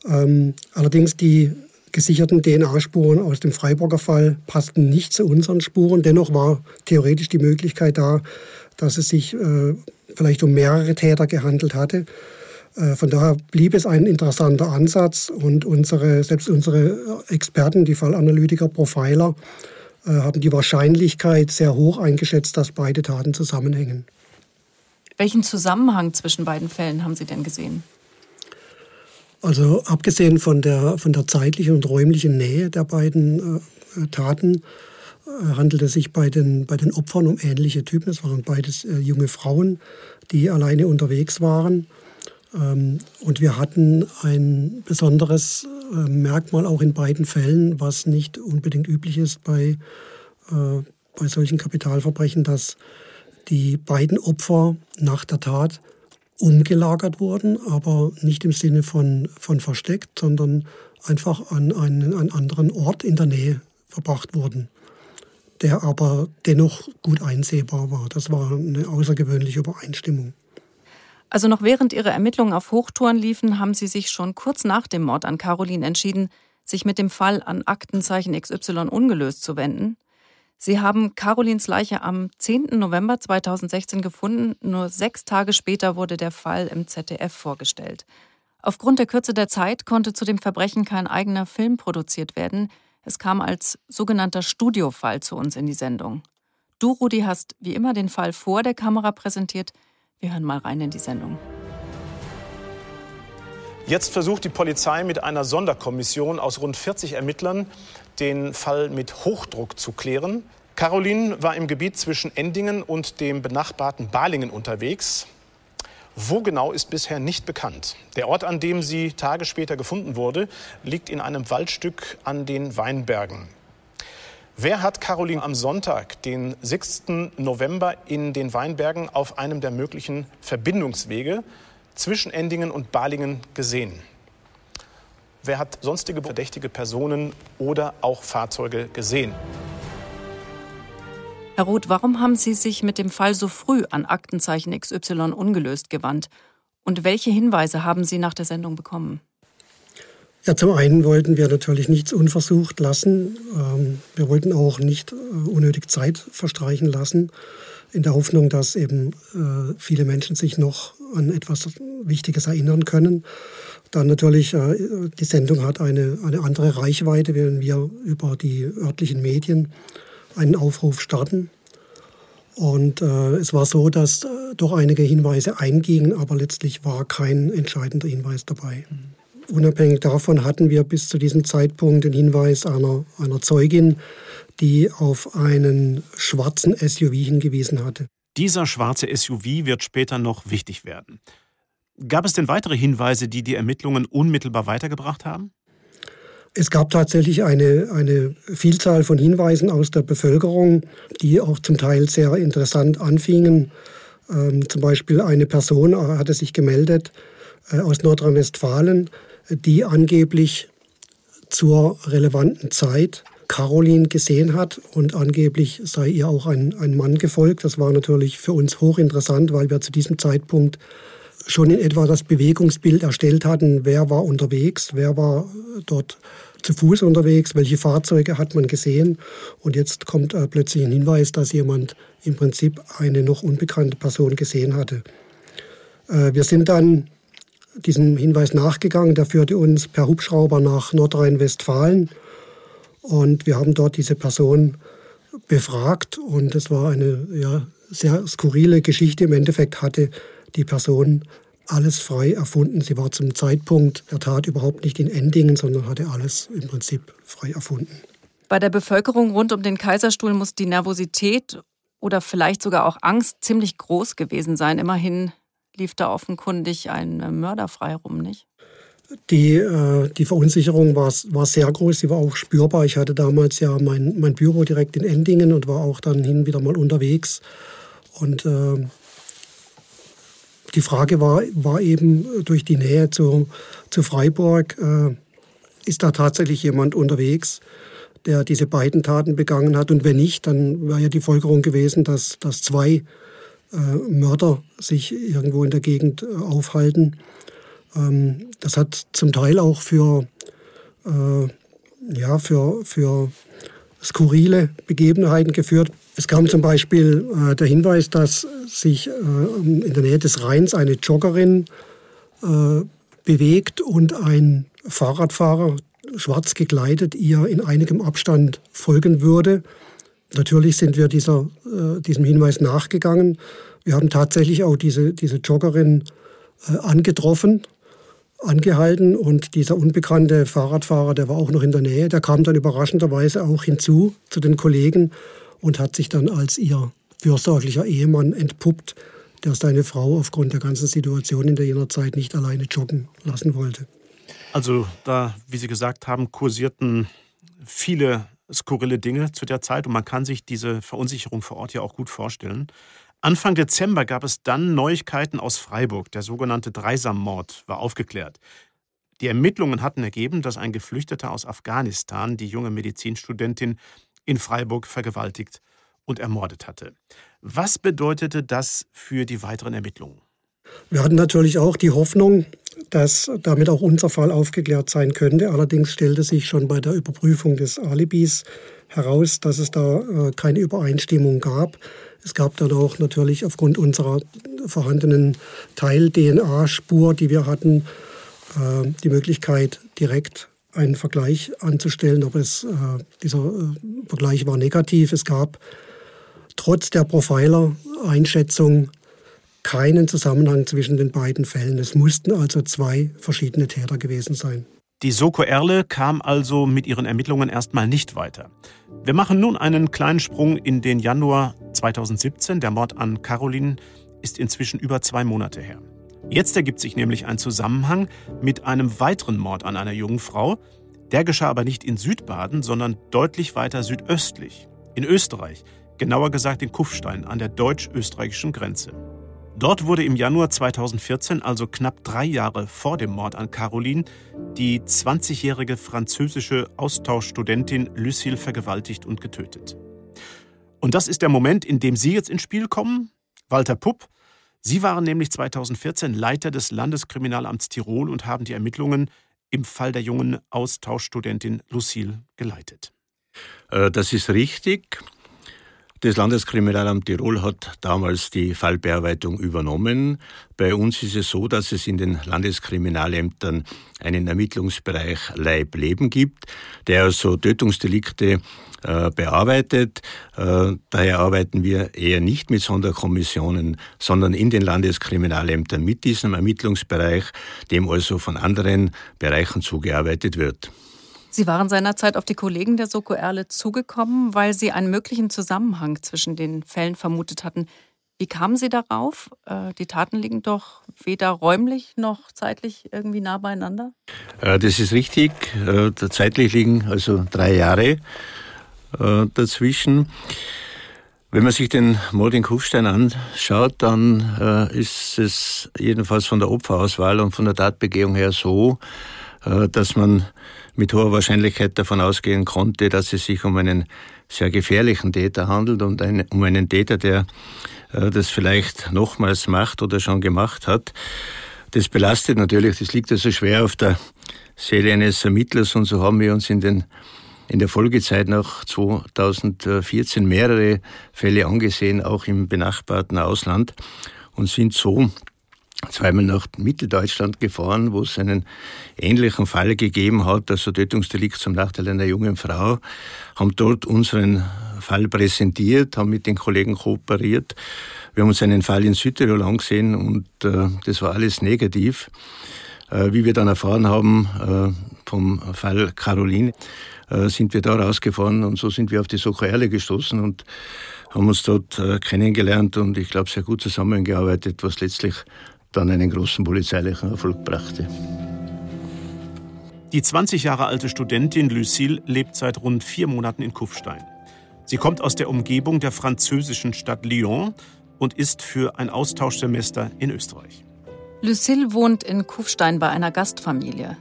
Ähm, allerdings die gesicherten DNA-Spuren aus dem Freiburger Fall passten nicht zu unseren Spuren. Dennoch war theoretisch die Möglichkeit da, dass es sich äh, vielleicht um mehrere Täter gehandelt hatte. Äh, von daher blieb es ein interessanter Ansatz und unsere, selbst unsere Experten, die Fallanalytiker, Profiler, äh, haben die Wahrscheinlichkeit sehr hoch eingeschätzt, dass beide Taten zusammenhängen. Welchen Zusammenhang zwischen beiden Fällen haben Sie denn gesehen? Also abgesehen von der, von der zeitlichen und räumlichen Nähe der beiden äh, Taten äh, handelt es sich bei den, bei den Opfern um ähnliche Typen. Es waren beides äh, junge Frauen, die alleine unterwegs waren. Ähm, und wir hatten ein besonderes äh, Merkmal auch in beiden Fällen, was nicht unbedingt üblich ist bei, äh, bei solchen Kapitalverbrechen, dass die beiden Opfer nach der Tat umgelagert wurden, aber nicht im Sinne von, von versteckt, sondern einfach an einen, einen anderen Ort in der Nähe verbracht wurden, der aber dennoch gut einsehbar war. Das war eine außergewöhnliche Übereinstimmung. Also noch während Ihre Ermittlungen auf Hochtouren liefen, haben Sie sich schon kurz nach dem Mord an Caroline entschieden, sich mit dem Fall an Aktenzeichen XY ungelöst zu wenden. Sie haben Carolins Leiche am 10. November 2016 gefunden. Nur sechs Tage später wurde der Fall im ZDF vorgestellt. Aufgrund der Kürze der Zeit konnte zu dem Verbrechen kein eigener Film produziert werden. Es kam als sogenannter Studiofall zu uns in die Sendung. Du, Rudi, hast wie immer den Fall vor der Kamera präsentiert. Wir hören mal rein in die Sendung. Jetzt versucht die Polizei mit einer Sonderkommission aus rund 40 Ermittlern den Fall mit Hochdruck zu klären. Caroline war im Gebiet zwischen Endingen und dem benachbarten Balingen unterwegs. Wo genau ist bisher nicht bekannt. Der Ort, an dem sie Tage später gefunden wurde, liegt in einem Waldstück an den Weinbergen. Wer hat Caroline am Sonntag, den 6. November, in den Weinbergen auf einem der möglichen Verbindungswege zwischen Endingen und Balingen gesehen. Wer hat sonstige verdächtige Personen oder auch Fahrzeuge gesehen? Herr Roth, warum haben Sie sich mit dem Fall so früh an Aktenzeichen XY ungelöst gewandt? Und welche Hinweise haben Sie nach der Sendung bekommen? Ja, zum einen wollten wir natürlich nichts unversucht lassen. Ähm, wir wollten auch nicht äh, unnötig Zeit verstreichen lassen, in der Hoffnung, dass eben äh, viele Menschen sich noch an etwas Wichtiges erinnern können. Dann natürlich, äh, die Sendung hat eine, eine andere Reichweite, wenn wir über die örtlichen Medien einen Aufruf starten. Und äh, es war so, dass äh, doch einige Hinweise eingingen, aber letztlich war kein entscheidender Hinweis dabei. Mhm. Unabhängig davon hatten wir bis zu diesem Zeitpunkt den Hinweis einer, einer Zeugin, die auf einen schwarzen SUV hingewiesen hatte. Dieser schwarze SUV wird später noch wichtig werden. Gab es denn weitere Hinweise, die die Ermittlungen unmittelbar weitergebracht haben? Es gab tatsächlich eine, eine Vielzahl von Hinweisen aus der Bevölkerung, die auch zum Teil sehr interessant anfingen. Ähm, zum Beispiel eine Person hatte sich gemeldet äh, aus Nordrhein-Westfalen, die angeblich zur relevanten Zeit Caroline gesehen hat und angeblich sei ihr auch ein, ein Mann gefolgt. Das war natürlich für uns hochinteressant, weil wir zu diesem Zeitpunkt schon in etwa das Bewegungsbild erstellt hatten, wer war unterwegs, wer war dort zu Fuß unterwegs, welche Fahrzeuge hat man gesehen. Und jetzt kommt äh, plötzlich ein Hinweis, dass jemand im Prinzip eine noch unbekannte Person gesehen hatte. Äh, wir sind dann diesem Hinweis nachgegangen. Der führte uns per Hubschrauber nach Nordrhein-Westfalen. Und wir haben dort diese Person befragt. Und es war eine ja, sehr skurrile Geschichte. Im Endeffekt hatte die Person alles frei erfunden. Sie war zum Zeitpunkt der Tat überhaupt nicht in Endingen, sondern hatte alles im Prinzip frei erfunden. Bei der Bevölkerung rund um den Kaiserstuhl muss die Nervosität oder vielleicht sogar auch Angst ziemlich groß gewesen sein. Immerhin lief da offenkundig ein äh, Mörder frei rum, nicht? Die, äh, die Verunsicherung war, war sehr groß, sie war auch spürbar. Ich hatte damals ja mein, mein Büro direkt in Endingen und war auch dann hin wieder mal unterwegs. Und äh, die Frage war, war eben durch die Nähe zu, zu Freiburg, äh, ist da tatsächlich jemand unterwegs, der diese beiden Taten begangen hat? Und wenn nicht, dann wäre ja die Folgerung gewesen, dass, dass zwei Mörder sich irgendwo in der Gegend äh, aufhalten. Ähm, das hat zum Teil auch für, äh, ja, für, für skurrile Begebenheiten geführt. Es kam zum Beispiel äh, der Hinweis, dass sich äh, in der Nähe des Rheins eine Joggerin äh, bewegt und ein Fahrradfahrer, schwarz gekleidet, ihr in einigem Abstand folgen würde. Natürlich sind wir dieser, äh, diesem Hinweis nachgegangen. Wir haben tatsächlich auch diese, diese Joggerin äh, angetroffen, angehalten und dieser unbekannte Fahrradfahrer, der war auch noch in der Nähe, der kam dann überraschenderweise auch hinzu zu den Kollegen und hat sich dann als ihr fürsorglicher Ehemann entpuppt, der seine Frau aufgrund der ganzen Situation in der jener Zeit nicht alleine joggen lassen wollte. Also da, wie Sie gesagt haben, kursierten viele skurrile Dinge zu der Zeit und man kann sich diese Verunsicherung vor Ort ja auch gut vorstellen. Anfang Dezember gab es dann Neuigkeiten aus Freiburg. Der sogenannte Dreisammord war aufgeklärt. Die Ermittlungen hatten ergeben, dass ein Geflüchteter aus Afghanistan die junge Medizinstudentin in Freiburg vergewaltigt und ermordet hatte. Was bedeutete das für die weiteren Ermittlungen? Wir hatten natürlich auch die Hoffnung, dass damit auch unser Fall aufgeklärt sein könnte. Allerdings stellte sich schon bei der Überprüfung des Alibis heraus, dass es da äh, keine Übereinstimmung gab. Es gab dann auch natürlich aufgrund unserer vorhandenen Teil-DNA-Spur, die wir hatten, äh, die Möglichkeit, direkt einen Vergleich anzustellen, aber es, äh, dieser Vergleich war negativ. Es gab trotz der Profiler-Einschätzung keinen Zusammenhang zwischen den beiden Fällen. Es mussten also zwei verschiedene Täter gewesen sein. Die Soko Erle kam also mit ihren Ermittlungen erstmal nicht weiter. Wir machen nun einen kleinen Sprung in den Januar 2017. Der Mord an Caroline ist inzwischen über zwei Monate her. Jetzt ergibt sich nämlich ein Zusammenhang mit einem weiteren Mord an einer jungen Frau. Der geschah aber nicht in Südbaden, sondern deutlich weiter südöstlich, in Österreich, genauer gesagt in Kufstein an der deutsch-österreichischen Grenze. Dort wurde im Januar 2014, also knapp drei Jahre vor dem Mord an Caroline, die 20-jährige französische Austauschstudentin Lucille vergewaltigt und getötet. Und das ist der Moment, in dem Sie jetzt ins Spiel kommen, Walter Pupp, Sie waren nämlich 2014 Leiter des Landeskriminalamts Tirol und haben die Ermittlungen im Fall der jungen Austauschstudentin Lucille geleitet. Äh, das ist richtig. Das Landeskriminalamt Tirol hat damals die Fallbearbeitung übernommen. Bei uns ist es so, dass es in den Landeskriminalämtern einen Ermittlungsbereich Leib-Leben gibt, der also Tötungsdelikte äh, bearbeitet. Äh, daher arbeiten wir eher nicht mit Sonderkommissionen, sondern in den Landeskriminalämtern mit diesem Ermittlungsbereich, dem also von anderen Bereichen zugearbeitet wird. Sie waren seinerzeit auf die Kollegen der Soko Erle zugekommen, weil Sie einen möglichen Zusammenhang zwischen den Fällen vermutet hatten. Wie kamen Sie darauf? Äh, die Taten liegen doch weder räumlich noch zeitlich irgendwie nah beieinander? Äh, das ist richtig. Äh, zeitlich liegen also drei Jahre dazwischen. Wenn man sich den Mord in Kufstein anschaut, dann ist es jedenfalls von der Opferauswahl und von der Tatbegehung her so, dass man mit hoher Wahrscheinlichkeit davon ausgehen konnte, dass es sich um einen sehr gefährlichen Täter handelt und ein, um einen Täter, der äh, das vielleicht nochmals macht oder schon gemacht hat. Das belastet natürlich, das liegt also schwer auf der Seele eines Ermittlers und so haben wir uns in den in der Folgezeit nach 2014 mehrere Fälle angesehen, auch im benachbarten Ausland und sind so zweimal nach Mitteldeutschland gefahren, wo es einen ähnlichen Fall gegeben hat, also Tötungsdelikt zum Nachteil einer jungen Frau, haben dort unseren Fall präsentiert, haben mit den Kollegen kooperiert. Wir haben uns einen Fall in Südtirol angesehen und äh, das war alles negativ. Äh, wie wir dann erfahren haben äh, vom Fall Caroline, äh, sind wir da rausgefahren und so sind wir auf die Soko Erle gestoßen und haben uns dort äh, kennengelernt und ich glaube sehr gut zusammengearbeitet, was letztlich dann einen großen polizeilichen Erfolg brachte. Die 20 Jahre alte Studentin Lucille lebt seit rund vier Monaten in Kufstein. Sie kommt aus der Umgebung der französischen Stadt Lyon und ist für ein Austauschsemester in Österreich. Lucille wohnt in Kufstein bei einer Gastfamilie.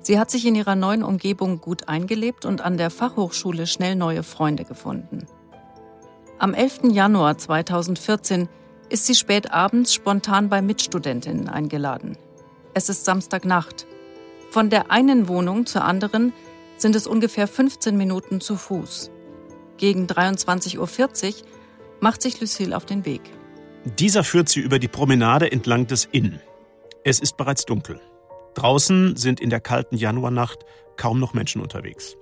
Sie hat sich in ihrer neuen Umgebung gut eingelebt und an der Fachhochschule schnell neue Freunde gefunden. Am 11. Januar 2014 ist sie spät abends spontan bei Mitstudentinnen eingeladen. Es ist Samstagnacht. Von der einen Wohnung zur anderen sind es ungefähr 15 Minuten zu Fuß. Gegen 23.40 Uhr macht sich Lucille auf den Weg. Dieser führt sie über die Promenade entlang des Inn. Es ist bereits dunkel. Draußen sind in der kalten Januarnacht kaum noch Menschen unterwegs.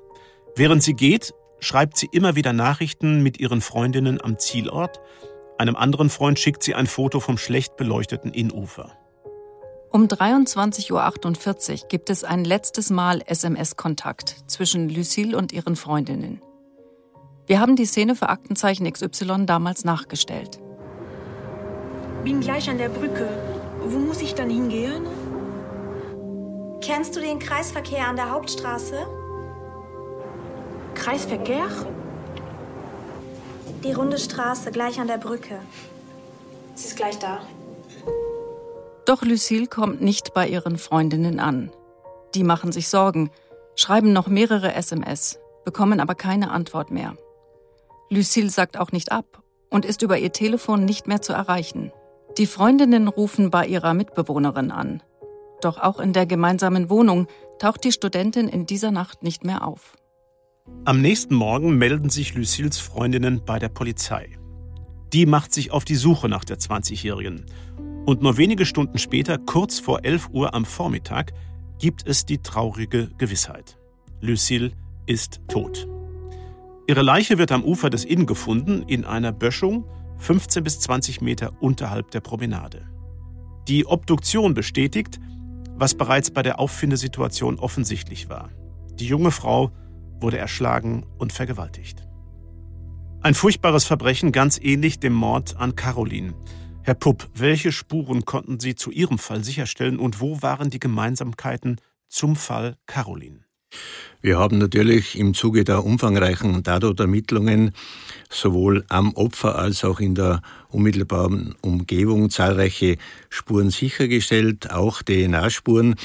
Während sie geht, schreibt sie immer wieder Nachrichten mit ihren Freundinnen am Zielort einem anderen Freund schickt sie ein Foto vom schlecht beleuchteten Innufer. Um 23.48 Uhr gibt es ein letztes Mal SMS-Kontakt zwischen Lucille und ihren Freundinnen. Wir haben die Szene für Aktenzeichen XY damals nachgestellt. Bin gleich an der Brücke. Wo muss ich dann hingehen? Kennst du den Kreisverkehr an der Hauptstraße? Kreisverkehr? Die runde Straße gleich an der Brücke. Sie ist gleich da. Doch Lucille kommt nicht bei ihren Freundinnen an. Die machen sich Sorgen, schreiben noch mehrere SMS, bekommen aber keine Antwort mehr. Lucille sagt auch nicht ab und ist über ihr Telefon nicht mehr zu erreichen. Die Freundinnen rufen bei ihrer Mitbewohnerin an. Doch auch in der gemeinsamen Wohnung taucht die Studentin in dieser Nacht nicht mehr auf. Am nächsten Morgen melden sich Lucilles Freundinnen bei der Polizei. Die macht sich auf die Suche nach der 20-Jährigen. Und nur wenige Stunden später, kurz vor 11 Uhr am Vormittag, gibt es die traurige Gewissheit. Lucille ist tot. Ihre Leiche wird am Ufer des Inn gefunden, in einer Böschung, 15 bis 20 Meter unterhalb der Promenade. Die Obduktion bestätigt, was bereits bei der Auffindesituation offensichtlich war. Die junge Frau wurde erschlagen und vergewaltigt. Ein furchtbares Verbrechen, ganz ähnlich dem Mord an Caroline. Herr Pupp, welche Spuren konnten Sie zu Ihrem Fall sicherstellen und wo waren die Gemeinsamkeiten zum Fall Caroline? Wir haben natürlich im Zuge der umfangreichen Tatortermittlungen sowohl am Opfer als auch in der unmittelbaren Umgebung zahlreiche Spuren sichergestellt, auch DNA-Spuren.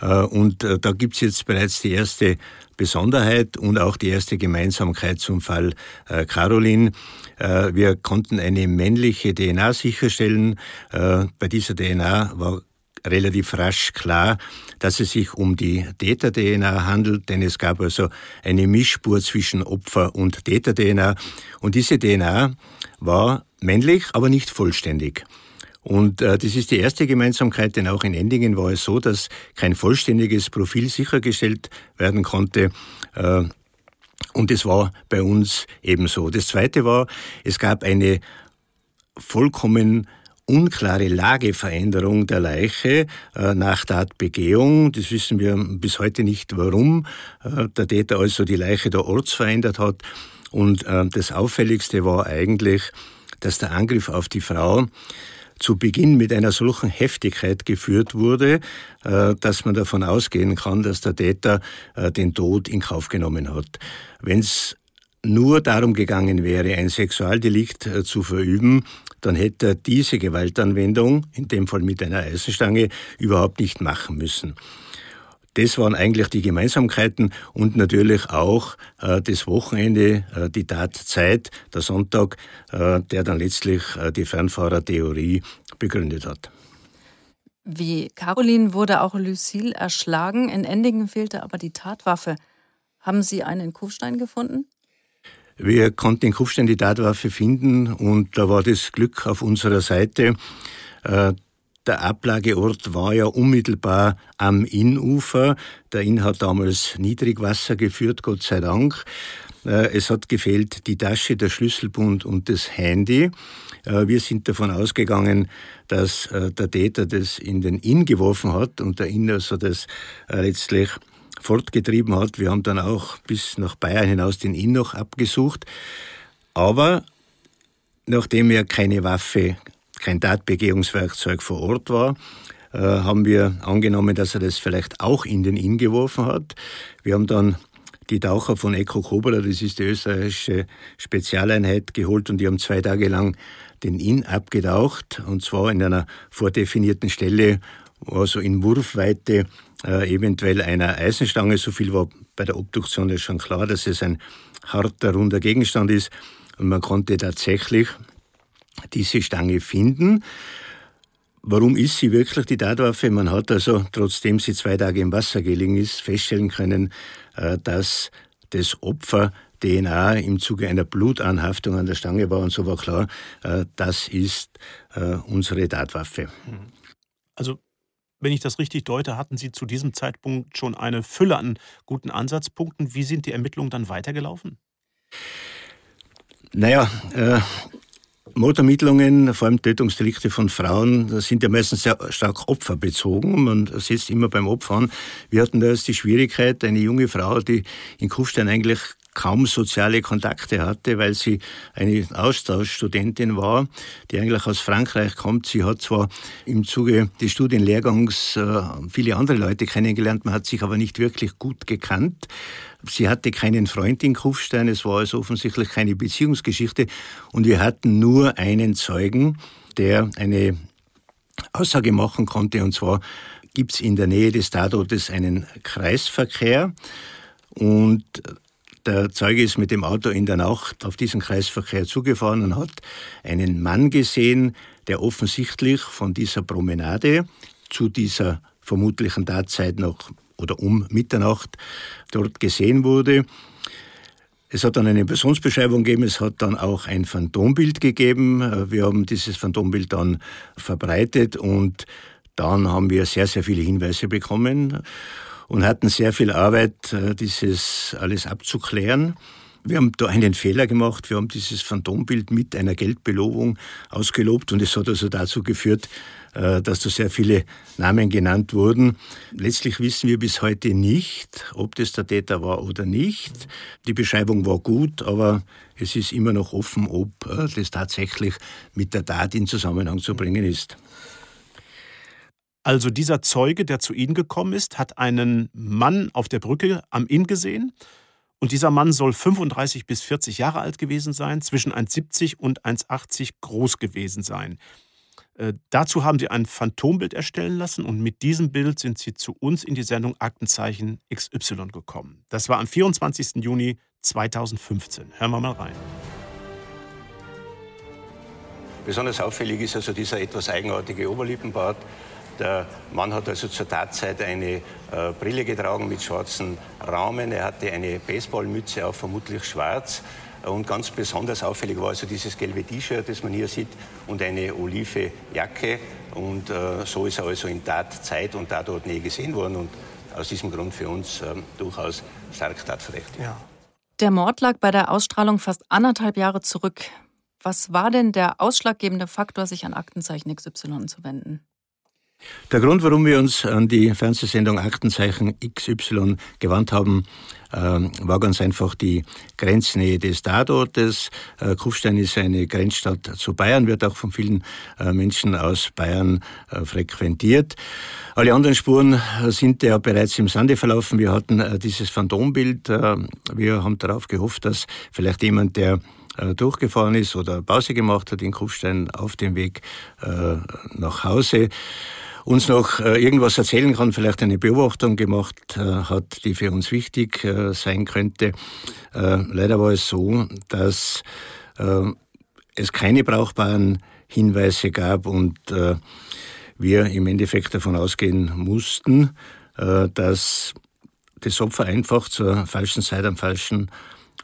Äh, und äh, da gibt es jetzt bereits die erste Besonderheit und auch die erste Gemeinsamkeit zum Fall äh, Caroline. Äh, wir konnten eine männliche DNA sicherstellen. Äh, bei dieser DNA war relativ rasch klar, dass es sich um die Täter-DNA handelt, denn es gab also eine Mischspur zwischen Opfer und Täter-DNA. Und diese DNA war männlich, aber nicht vollständig. Und äh, das ist die erste Gemeinsamkeit, denn auch in Endingen war es so, dass kein vollständiges Profil sichergestellt werden konnte. Äh, und es war bei uns ebenso. Das Zweite war, es gab eine vollkommen unklare Lageveränderung der Leiche äh, nach Tatbegehung. Das wissen wir bis heute nicht, warum äh, der Täter also die Leiche der Orts verändert hat. Und äh, das Auffälligste war eigentlich, dass der Angriff auf die Frau zu Beginn mit einer solchen Heftigkeit geführt wurde, äh, dass man davon ausgehen kann, dass der Täter äh, den Tod in Kauf genommen hat. Wenn es nur darum gegangen wäre, ein Sexualdelikt äh, zu verüben, dann hätte er diese Gewaltanwendung, in dem Fall mit einer Eisenstange, überhaupt nicht machen müssen. Das waren eigentlich die Gemeinsamkeiten und natürlich auch äh, das Wochenende, äh, die Tatzeit, der Sonntag, äh, der dann letztlich äh, die Fernfahrertheorie begründet hat. Wie Caroline wurde auch Lucille erschlagen. In Endingen fehlte aber die Tatwaffe. Haben Sie einen Kufstein gefunden? Wir konnten in Kufstein die Tatwaffe finden und da war das Glück auf unserer Seite. Der Ablageort war ja unmittelbar am Innufer. Der Inn hat damals Niedrigwasser geführt, Gott sei Dank. Äh, es hat gefehlt die Tasche, der Schlüsselbund und das Handy. Äh, wir sind davon ausgegangen, dass äh, der Täter das in den Inn geworfen hat und der Inn also das letztlich fortgetrieben hat. Wir haben dann auch bis nach Bayern hinaus den Inn noch abgesucht. Aber nachdem er keine Waffe kein Tatbegehungswerkzeug vor Ort war, äh, haben wir angenommen, dass er das vielleicht auch in den Inn geworfen hat. Wir haben dann die Taucher von Eco Cobra, das ist die österreichische Spezialeinheit, geholt und die haben zwei Tage lang den Inn abgetaucht und zwar in einer vordefinierten Stelle, also in Wurfweite äh, eventuell einer Eisenstange. So viel war bei der Obduktion ja schon klar, dass es ein harter, runder Gegenstand ist und man konnte tatsächlich diese Stange finden. Warum ist sie wirklich die Tatwaffe? Man hat also, trotzdem sie zwei Tage im Wasser gelegen ist, feststellen können, äh, dass das Opfer DNA im Zuge einer Blutanhaftung an der Stange war und so war klar, äh, das ist äh, unsere Tatwaffe. Also wenn ich das richtig deute, hatten Sie zu diesem Zeitpunkt schon eine Fülle an guten Ansatzpunkten. Wie sind die Ermittlungen dann weitergelaufen? Naja, äh, Mordermittlungen, vor allem Tötungsdelikte von Frauen, sind ja meistens sehr stark opferbezogen. Man setzt immer beim Opfer an. Wir hatten da jetzt die Schwierigkeit, eine junge Frau, die in Kufstein eigentlich kaum soziale Kontakte hatte, weil sie eine Austauschstudentin war, die eigentlich aus Frankreich kommt. Sie hat zwar im Zuge des Studienlehrgangs äh, viele andere Leute kennengelernt, man hat sich aber nicht wirklich gut gekannt. Sie hatte keinen Freund in Kufstein, es war also offensichtlich keine Beziehungsgeschichte und wir hatten nur einen Zeugen, der eine Aussage machen konnte und zwar gibt es in der Nähe des Tatortes einen Kreisverkehr und der Zeuge ist mit dem Auto in der Nacht auf diesen Kreisverkehr zugefahren und hat einen Mann gesehen, der offensichtlich von dieser Promenade zu dieser vermutlichen Tatzeit noch oder um Mitternacht dort gesehen wurde. Es hat dann eine Personsbeschreibung gegeben, es hat dann auch ein Phantombild gegeben. Wir haben dieses Phantombild dann verbreitet und dann haben wir sehr, sehr viele Hinweise bekommen und hatten sehr viel Arbeit, äh, dieses alles abzuklären. Wir haben da einen Fehler gemacht. Wir haben dieses Phantombild mit einer Geldbelobung ausgelobt und es hat also dazu geführt, äh, dass da sehr viele Namen genannt wurden. Letztlich wissen wir bis heute nicht, ob das der Täter war oder nicht. Die Beschreibung war gut, aber es ist immer noch offen, ob äh, das tatsächlich mit der Tat in Zusammenhang zu bringen ist. Also dieser Zeuge, der zu Ihnen gekommen ist, hat einen Mann auf der Brücke am Inn gesehen. Und dieser Mann soll 35 bis 40 Jahre alt gewesen sein, zwischen 1,70 und 1,80 groß gewesen sein. Äh, dazu haben Sie ein Phantombild erstellen lassen und mit diesem Bild sind Sie zu uns in die Sendung Aktenzeichen XY gekommen. Das war am 24. Juni 2015. Hören wir mal rein. Besonders auffällig ist also dieser etwas eigenartige Oberlippenbart, der Mann hat also zur Tatzeit eine äh, Brille getragen mit schwarzen Rahmen. Er hatte eine Baseballmütze auf, vermutlich schwarz. Und ganz besonders auffällig war also dieses gelbe T-Shirt, das man hier sieht, und eine olive Jacke. Und äh, so ist er also in Tatzeit und Tatort nie gesehen worden. Und aus diesem Grund für uns äh, durchaus stark tatverdächtig. Ja. Der Mord lag bei der Ausstrahlung fast anderthalb Jahre zurück. Was war denn der ausschlaggebende Faktor, sich an Aktenzeichen XY zu wenden? Der Grund, warum wir uns an die Fernsehsendung Aktenzeichen XY gewandt haben, ähm, war ganz einfach die Grenznähe des Tatortes. Äh, Kufstein ist eine Grenzstadt zu Bayern, wird auch von vielen äh, Menschen aus Bayern äh, frequentiert. Alle anderen Spuren sind ja bereits im Sande verlaufen. Wir hatten dieses Phantombild. Wir haben darauf gehofft, dass vielleicht jemand, der durchgefahren ist oder Pause gemacht hat in Kufstein auf dem Weg nach Hause, uns noch äh, irgendwas erzählen kann, vielleicht eine Beobachtung gemacht äh, hat, die für uns wichtig äh, sein könnte. Leider war es so, dass es keine brauchbaren Hinweise gab und wir im Endeffekt davon ausgehen mussten, dass das Opfer einfach zur falschen Zeit am falschen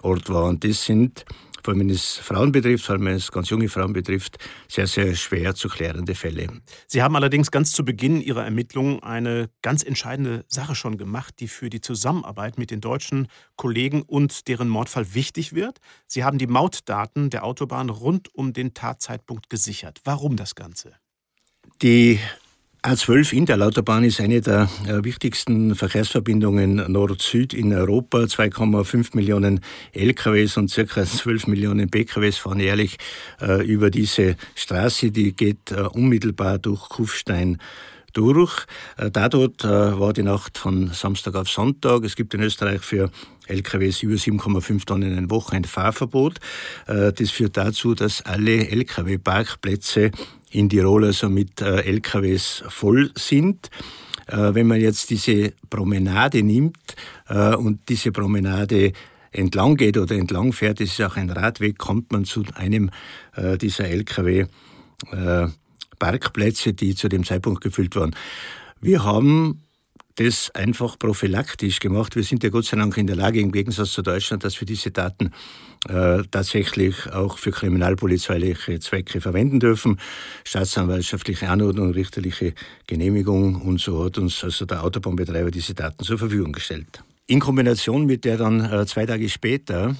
Ort war. Und das sind vor allem wenn es Frauen betrifft, vor allem wenn es ganz junge Frauen betrifft, sehr, sehr schwer zu klärende Fälle. Sie haben allerdings ganz zu Beginn Ihrer Ermittlungen eine ganz entscheidende Sache schon gemacht, die für die Zusammenarbeit mit den deutschen Kollegen und deren Mordfall wichtig wird. Sie haben die Mautdaten der Autobahn rund um den Tatzeitpunkt gesichert. Warum das Ganze? Die A12 Interlauterbahn ist eine der äh, wichtigsten Verkehrsverbindungen Nord-Süd in Europa. 2,5 Millionen LKWs und circa 12 Millionen PKWs fahren jährlich äh, über diese Straße. Die geht äh, unmittelbar durch Kufstein durch. Da dort war die Nacht von Samstag auf Sonntag. Es gibt in Österreich für LKWs über 7,5 Tonnen ein Wochenendfahrverbot. Das führt dazu, dass alle LKW-Parkplätze in Tirol also mit äh, LKWs voll sind. Äh, wenn man jetzt diese Promenade nimmt äh, und diese Promenade entlang geht oder entlang fährt, das ist auch ein Radweg, kommt man zu einem äh, dieser LKW äh, Parkplätze, die zu dem Zeitpunkt gefüllt waren. Wir haben das einfach prophylaktisch gemacht. Wir sind ja Gott sei Dank in der Lage, im Gegensatz zu Deutschland, dass wir diese Daten äh, tatsächlich auch für kriminalpolizeiliche Zwecke verwenden dürfen. Staatsanwaltschaftliche Anordnung, richterliche Genehmigung und so hat uns also der Autobahnbetreiber diese Daten zur Verfügung gestellt. In Kombination mit der dann äh, zwei Tage später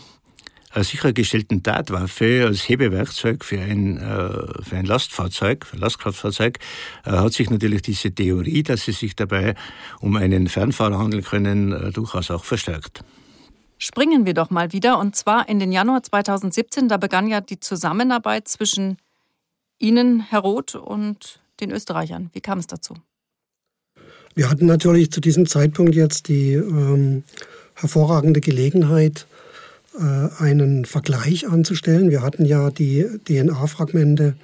sichergestellten Tatwaffe als Hebewerkzeug für ein, äh, für ein Lastfahrzeug, für ein Lastkraftfahrzeug, äh, hat sich natürlich diese Theorie, dass es sich dabei um einen Fernfahrer handeln können, äh, durchaus auch verstärkt. Springen wir doch mal wieder und zwar in den Januar 2017, da begann ja die Zusammenarbeit zwischen Ihnen, Herr Roth, und den Österreichern. Wie kam es dazu? Wir hatten natürlich zu diesem Zeitpunkt jetzt die ähm, hervorragende Gelegenheit, einen Vergleich anzustellen. Wir hatten ja die DNA-Fragmente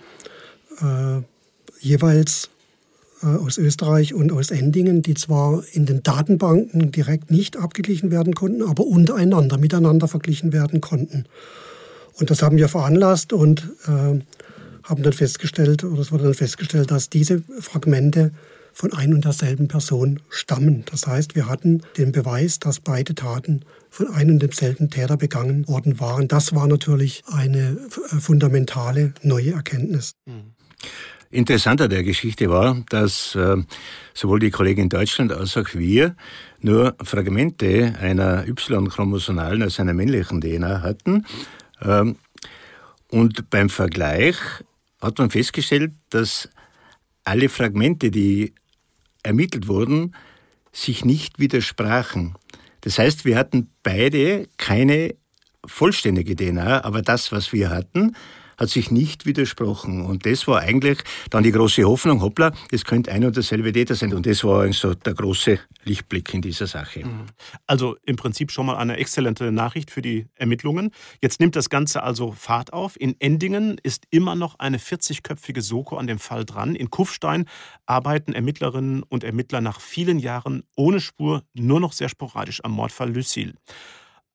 äh, jeweils äh, aus Österreich und aus Endingen, die zwar in den Datenbanken direkt nicht abgeglichen werden konnten, aber untereinander, miteinander verglichen werden konnten. Und das haben wir veranlasst und äh, haben dann festgestellt, oder es wurde dann festgestellt, dass diese Fragmente von ein und derselben Person stammen. Das heißt, wir hatten den Beweis, dass beide Taten von einem und demselben Täter begangen worden waren. Das war natürlich eine äh, fundamentale neue Erkenntnis. Mhm. Interessant an der Geschichte war, dass äh, sowohl die Kollegen in Deutschland als auch wir nur Fragmente einer Y-chromosomalen, also einer männlichen DNA hatten. Ähm, und beim Vergleich hat man festgestellt, dass alle Fragmente, die ermittelt wurden, sich nicht widersprachen. Das heißt, wir hatten beide keine vollständige DNA, aber das, was wir hatten, hat sich nicht widersprochen. Und das war eigentlich dann die große Hoffnung, hoppla, es könnte ein und derselbe Täter sein. Und das war so der große Lichtblick in dieser Sache. Mhm. Also im Prinzip schon mal eine exzellente Nachricht für die Ermittlungen. Jetzt nimmt das Ganze also Fahrt auf. In Endingen ist immer noch eine 40-köpfige Soko an dem Fall dran. In Kufstein arbeiten Ermittlerinnen und Ermittler nach vielen Jahren ohne Spur nur noch sehr sporadisch am Mordfall Lucille.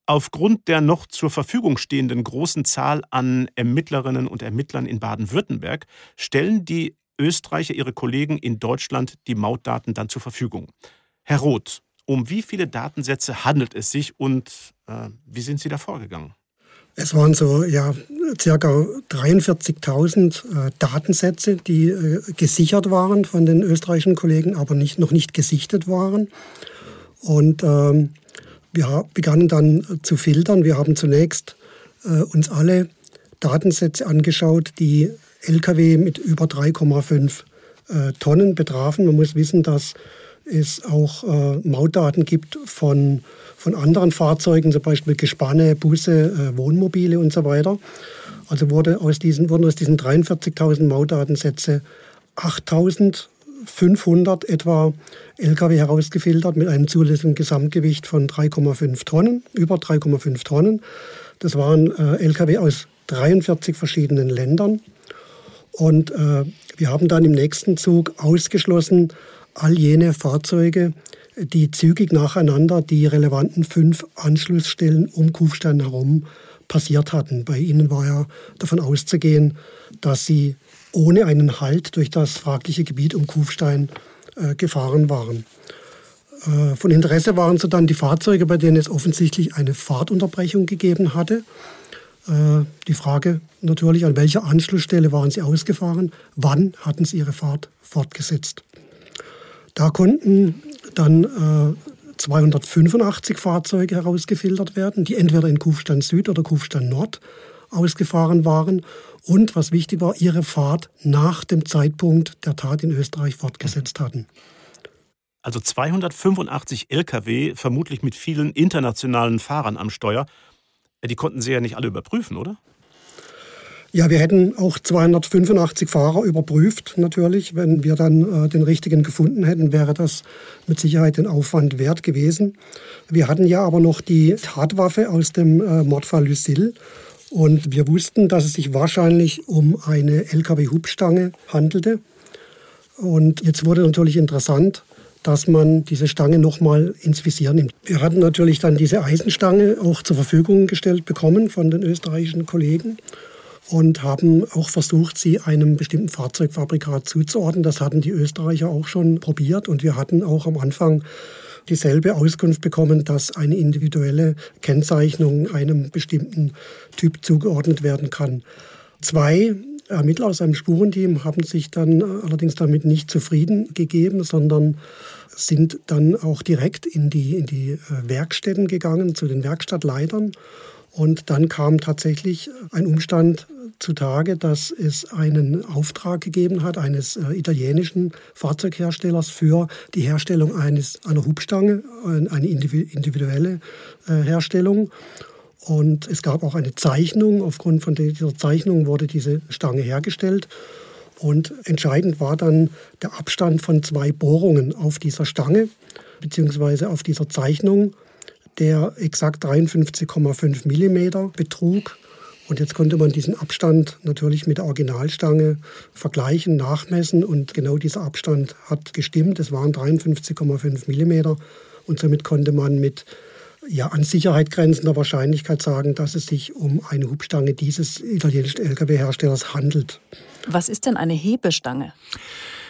Aufgrund der noch zur Verfügung stehenden großen Zahl an Ermittlerinnen und Ermittlern in Baden-Württemberg stellen die Österreicher ihre Kollegen in Deutschland die Mautdaten dann zur Verfügung. Herr Roth, um wie viele Datensätze handelt es sich und äh, wie sind Sie da vorgegangen? Es waren so ja, circa 43.000 äh, Datensätze, die äh, gesichert waren von den österreichischen Kollegen, aber nicht, noch nicht gesichtet waren. Und ähm, wir begannen dann zu filtern. Wir haben zunächst äh, uns alle Datensätze angeschaut, die Lkw mit über 3,5 äh, Tonnen betrafen. Man muss wissen, dass es auch äh, Mautdaten gibt von, von anderen Fahrzeugen, zum Beispiel Gespanne, Busse, äh, Wohnmobile und so weiter. Also wurde aus diesen, wurden aus diesen 43.000 Mautdatensätze 8.500 etwa Lkw herausgefiltert mit einem zulässigen Gesamtgewicht von 3,5 Tonnen, über 3,5 Tonnen. Das waren äh, Lkw aus 43 verschiedenen Ländern. Und äh, wir haben dann im nächsten Zug ausgeschlossen all jene Fahrzeuge, die zügig nacheinander die relevanten fünf Anschlussstellen um Kufstein herum passiert hatten. Bei ihnen war ja davon auszugehen, dass sie ohne einen Halt durch das fragliche Gebiet um Kufstein äh, gefahren waren. Äh, von Interesse waren so dann die Fahrzeuge, bei denen es offensichtlich eine Fahrtunterbrechung gegeben hatte. Äh, die Frage natürlich, an welcher Anschlussstelle waren Sie ausgefahren? Wann hatten Sie Ihre Fahrt fortgesetzt? Da konnten dann äh, 285 Fahrzeuge herausgefiltert werden, die entweder in Kufstein Süd oder Kufstein Nord ausgefahren waren und, was wichtig war, ihre Fahrt nach dem Zeitpunkt der Tat in Österreich fortgesetzt hatten. Also 285 Lkw, vermutlich mit vielen internationalen Fahrern am Steuer. Die konnten Sie ja nicht alle überprüfen, oder? Ja, wir hätten auch 285 Fahrer überprüft, natürlich. Wenn wir dann äh, den richtigen gefunden hätten, wäre das mit Sicherheit den Aufwand wert gewesen. Wir hatten ja aber noch die Tatwaffe aus dem äh, Mordfall Lucille. Und wir wussten, dass es sich wahrscheinlich um eine LKW-Hubstange handelte. Und jetzt wurde natürlich interessant, dass man diese Stange nochmal ins Visier nimmt. Wir hatten natürlich dann diese Eisenstange auch zur Verfügung gestellt bekommen von den österreichischen Kollegen und haben auch versucht, sie einem bestimmten Fahrzeugfabrikat zuzuordnen. Das hatten die Österreicher auch schon probiert und wir hatten auch am Anfang dieselbe Auskunft bekommen, dass eine individuelle Kennzeichnung einem bestimmten Typ zugeordnet werden kann. Zwei Ermittler aus einem Spurenteam haben sich dann allerdings damit nicht zufrieden gegeben, sondern sind dann auch direkt in die, in die Werkstätten gegangen, zu den Werkstattleitern und dann kam tatsächlich ein Umstand zutage, dass es einen Auftrag gegeben hat eines äh, italienischen Fahrzeugherstellers für die Herstellung eines, einer Hubstange, eine individuelle äh, Herstellung. Und es gab auch eine Zeichnung. Aufgrund von dieser Zeichnung wurde diese Stange hergestellt. Und entscheidend war dann der Abstand von zwei Bohrungen auf dieser Stange beziehungsweise auf dieser Zeichnung der exakt 53,5 mm betrug. Und jetzt konnte man diesen Abstand natürlich mit der Originalstange vergleichen, nachmessen und genau dieser Abstand hat gestimmt. Es waren 53,5 mm und somit konnte man mit ja, an Sicherheit grenzender Wahrscheinlichkeit sagen, dass es sich um eine Hubstange dieses italienischen Lkw-Herstellers handelt. Was ist denn eine Hebestange?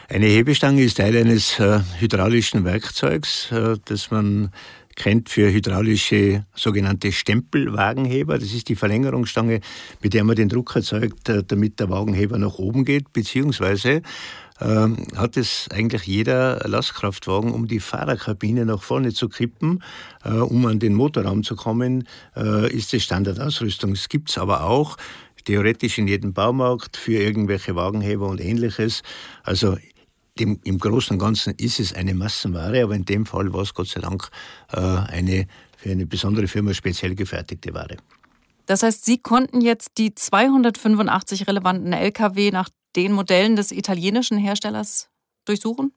Eine Hebestange ist Teil eines äh, hydraulischen Werkzeugs, äh, das man kennt für hydraulische sogenannte Stempelwagenheber. Das ist die Verlängerungsstange, mit der man den Druck erzeugt, äh, damit der Wagenheber nach oben geht, beziehungsweise ähm, hat es eigentlich jeder Lastkraftwagen, um die Fahrerkabine nach vorne zu kippen, äh, um an den Motorraum zu kommen, äh, ist es Standardausrüstung. Es gibt es aber auch theoretisch in jedem Baumarkt für irgendwelche Wagenheber und ähnliches. Also dem, im Großen und Ganzen ist es eine Massenware, aber in dem Fall war es Gott sei Dank äh, eine für eine besondere Firma speziell gefertigte Ware. Das heißt, Sie konnten jetzt die 285 relevanten Lkw nach den Modellen des italienischen Herstellers durchsuchen?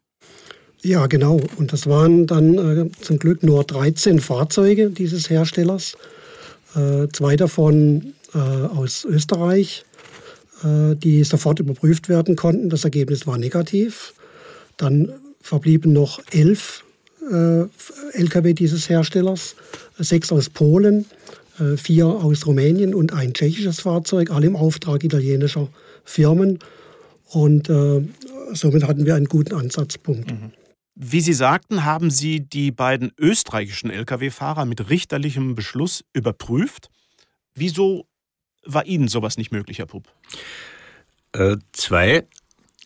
Ja, genau. Und das waren dann äh, zum Glück nur 13 Fahrzeuge dieses Herstellers. Äh, zwei davon äh, aus Österreich, äh, die sofort überprüft werden konnten. Das Ergebnis war negativ. Dann verblieben noch elf äh, Lkw dieses Herstellers, sechs aus Polen, äh, vier aus Rumänien und ein tschechisches Fahrzeug, alle im Auftrag italienischer Firmen. Und äh, somit hatten wir einen guten Ansatzpunkt. Mhm. Wie Sie sagten, haben Sie die beiden österreichischen Lkw-Fahrer mit richterlichem Beschluss überprüft. Wieso war Ihnen sowas nicht möglich, Herr Pupp? Äh, zwei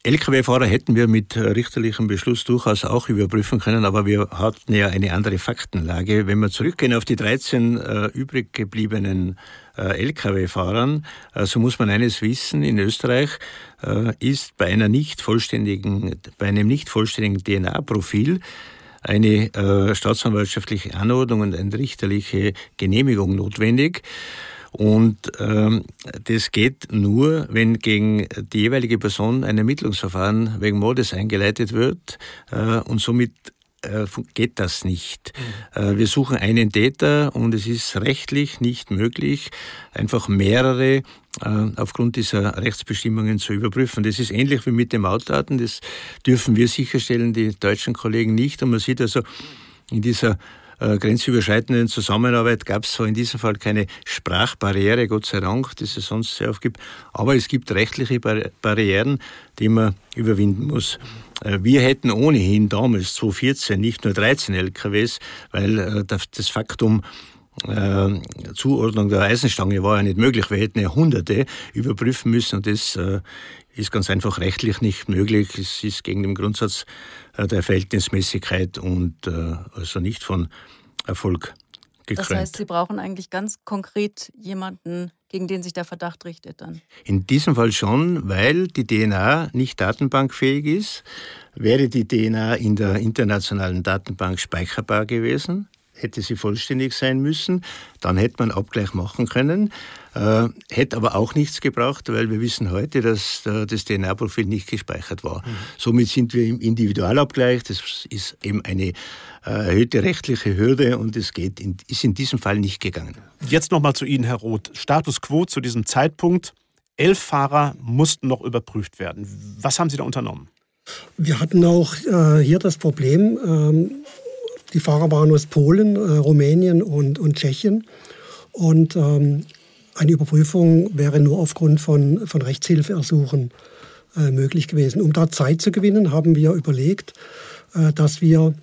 Lkw-Fahrer hätten wir mit richterlichem Beschluss durchaus auch überprüfen können, aber wir hatten ja eine andere Faktenlage. Wenn wir zurückgehen auf die 13 äh, übrig gebliebenen äh, Lkw-Fahrern, äh, so muss man eines wissen, in Österreich äh, ist bei einer nicht vollständigen, bei einem nicht vollständigen DNA-Profil eine äh, staatsanwaltschaftliche Anordnung und eine richterliche Genehmigung notwendig. Und ähm, das geht nur, wenn gegen die jeweilige Person ein Ermittlungsverfahren wegen Mordes eingeleitet wird äh, und somit äh, geht das nicht. Mhm. Äh, wir suchen einen Täter und es ist rechtlich nicht möglich, einfach mehrere äh, aufgrund dieser Rechtsbestimmungen zu überprüfen. Das ist ähnlich wie mit dem Outdaten. Das dürfen wir sicherstellen, die deutschen Kollegen nicht. Und man sieht also in dieser äh, grenzüberschreitenden Zusammenarbeit gab es so in diesem Fall keine Sprachbarriere, Gott sei Dank, die es sonst sehr oft gibt. Aber es gibt rechtliche Barrieren, die man überwinden muss. Äh, wir hätten ohnehin damals 2014 nicht nur 13 LKWs, weil äh, das Faktum äh, Zuordnung der Eisenstange war ja nicht möglich. Wir hätten ja Hunderte überprüfen müssen und das äh, ist ganz einfach rechtlich nicht möglich. Es ist gegen den Grundsatz äh, der Verhältnismäßigkeit und äh, also nicht von Erfolg gekrönt. Das heißt, Sie brauchen eigentlich ganz konkret jemanden, gegen den sich der Verdacht richtet dann? In diesem Fall schon, weil die DNA nicht datenbankfähig ist. Wäre die DNA in der internationalen Datenbank speicherbar gewesen, hätte sie vollständig sein müssen. Dann hätte man Abgleich machen können. Äh, hätte aber auch nichts gebraucht, weil wir wissen heute, dass äh, das DNA-Profil nicht gespeichert war. Mhm. Somit sind wir im Individualabgleich. Das ist eben eine äh, erhöhte rechtliche Hürde und es geht in, ist in diesem Fall nicht gegangen. Jetzt nochmal zu Ihnen, Herr Roth. Status quo zu diesem Zeitpunkt. Elf Fahrer mussten noch überprüft werden. Was haben Sie da unternommen? Wir hatten auch äh, hier das Problem, ähm, die Fahrer waren aus Polen, äh, Rumänien und, und Tschechien. Und ähm, eine Überprüfung wäre nur aufgrund von, von Rechtshilfeersuchen äh, möglich gewesen. Um da Zeit zu gewinnen, haben wir überlegt, äh, dass wir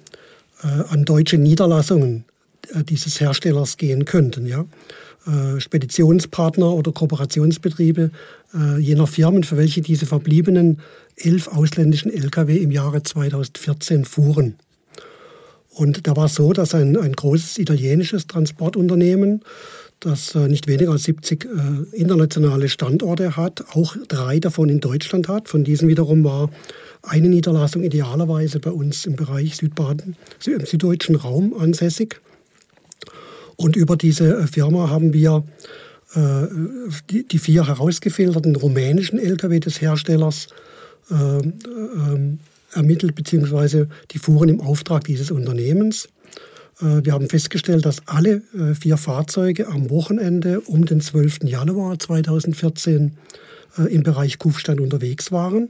äh, an deutsche Niederlassungen äh, dieses Herstellers gehen könnten. Ja? Äh, Speditionspartner oder Kooperationsbetriebe jener Firmen, für welche diese verbliebenen elf ausländischen Lkw im Jahre 2014 fuhren. Und da war es so, dass ein, ein großes italienisches Transportunternehmen, das äh, nicht weniger als 70 äh, internationale Standorte hat, auch drei davon in Deutschland hat. Von diesen wiederum war eine Niederlassung idealerweise bei uns im Bereich Südbaden, im süddeutschen Raum ansässig. Und über diese äh, Firma haben wir die, vier herausgefilterten rumänischen Lkw des Herstellers äh, ähm, ermittelt, beziehungsweise die fuhren im Auftrag dieses Unternehmens. Äh, wir haben festgestellt, dass alle äh, vier Fahrzeuge am Wochenende um den 12. Januar 2014 äh, im Bereich Kufstein unterwegs waren.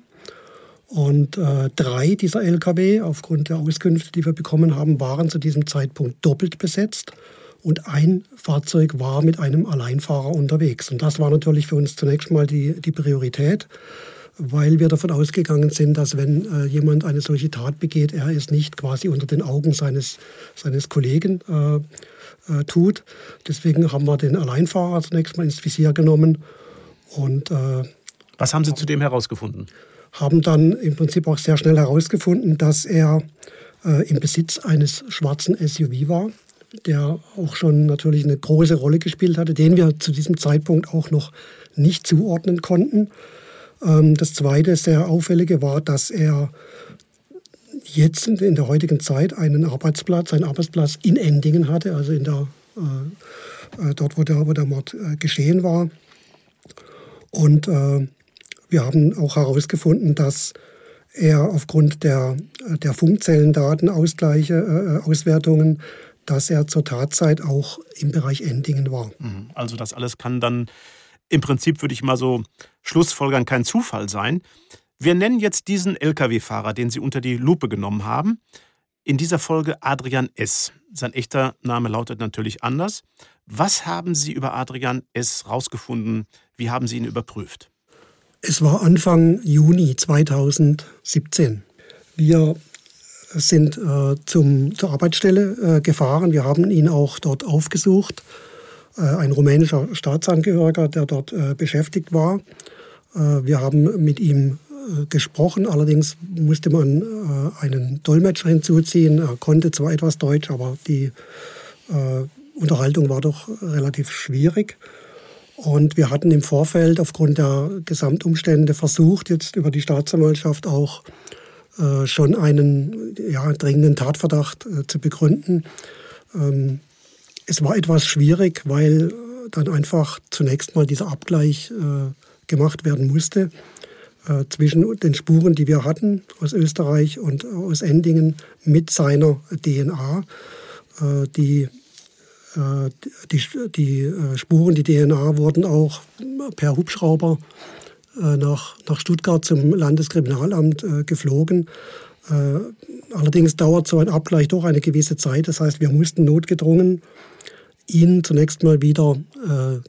Und drei dieser Lkw, aufgrund der Auskünfte, die wir bekommen haben, waren zu diesem Zeitpunkt doppelt besetzt. Und ein Fahrzeug war mit einem Alleinfahrer unterwegs. Und das war natürlich für uns zunächst mal die, die Priorität weil wir davon ausgegangen sind, dass wenn äh, jemand eine solche Tat begeht, er es nicht quasi unter den Augen seines, seines Kollegen äh, äh, tut. Deswegen haben wir den Alleinfahrer zunächst mal ins Visier genommen. Und, äh, Was haben Sie zudem herausgefunden? Haben dann im Prinzip auch sehr schnell herausgefunden, dass er äh, im Besitz eines schwarzen SUV war, der auch schon natürlich eine große Rolle gespielt hatte, den wir zu diesem Zeitpunkt auch noch nicht zuordnen konnten. Ähm, das Zweite, sehr auffällige, war, dass er jetzt in der heutigen Zeit einen Arbeitsplatz, einen Arbeitsplatz in Endingen hatte, also in der, äh, äh dort, wo der, wo der Mord äh, geschehen war. Und äh, wir haben auch herausgefunden, dass er aufgrund der, der Funkzellendatenausgleiche, äh, Auswertungen, dass er zur Tatzeit auch im Bereich Endingen war. Mhm. Also das alles kann dann im Prinzip, würde ich mal so Schlussfolgern, kein Zufall sein. Wir nennen jetzt diesen Lkw-Fahrer, den Sie unter die Lupe genommen haben, in dieser Folge Adrian S. Sein echter Name lautet natürlich anders. Was haben Sie über Adrian S. rausgefunden? Wie haben Sie ihn überprüft? Es war Anfang Juni 2017. Wir sind äh, zum, zur Arbeitsstelle äh, gefahren. Wir haben ihn auch dort aufgesucht. Äh, ein rumänischer Staatsangehöriger, der dort äh, beschäftigt war. Äh, wir haben mit ihm gesprochen. Allerdings musste man einen Dolmetscher hinzuziehen. Er konnte zwar etwas Deutsch, aber die Unterhaltung war doch relativ schwierig. Und wir hatten im Vorfeld aufgrund der Gesamtumstände versucht, jetzt über die Staatsanwaltschaft auch schon einen ja, dringenden Tatverdacht zu begründen. Ähm, es war etwas schwierig, weil dann einfach zunächst mal dieser Abgleich äh, gemacht werden musste äh, zwischen den Spuren, die wir hatten aus Österreich und aus Endingen mit seiner DNA. Äh, die äh, die, die äh, Spuren, die DNA wurden auch per Hubschrauber äh, nach, nach Stuttgart zum Landeskriminalamt geflogen. Allerdings dauert so ein Abgleich doch eine gewisse Zeit. Das heißt, wir mussten notgedrungen ihn zunächst mal wieder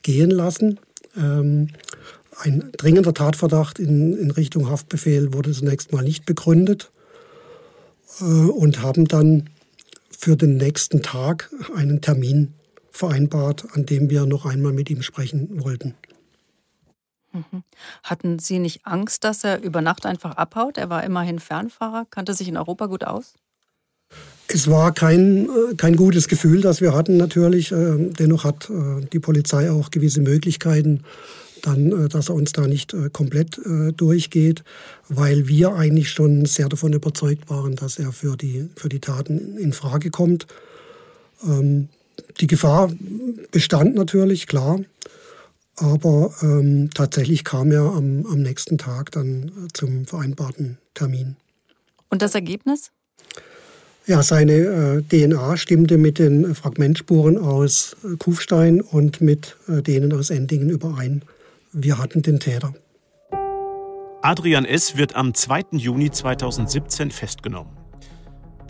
gehen lassen. Ähm, ein dringender Tatverdacht in, in Richtung Haftbefehl wurde zunächst mal nicht begründet und haben dann für den nächsten Tag einen Termin vereinbart, an dem wir noch einmal mit ihm sprechen wollten. Mhm. Hatten Sie nicht Angst, dass er über Nacht einfach abhaut? Er war immerhin Fernfahrer, kannte sich in Europa gut aus? Es war kein, äh, kein gutes Gefühl, das wir hatten natürlich. Äh, dennoch hat äh, die Polizei auch gewisse Möglichkeiten, dann, dass er uns da nicht komplett durchgeht, weil wir eigentlich schon sehr davon überzeugt waren, dass er für die, für die Taten in Frage kommt. Ähm, die Gefahr bestand natürlich, klar. Aber ähm, tatsächlich kam er am, am nächsten Tag dann zum vereinbarten Termin. Und das Ergebnis? Ja, seine äh, DNA stimmte mit den Fragmentspuren aus äh, Kufstein und mit äh, denen aus Endingen überein. Wir hatten den Täter. Adrian S. wird am 2. Juni 2017 festgenommen.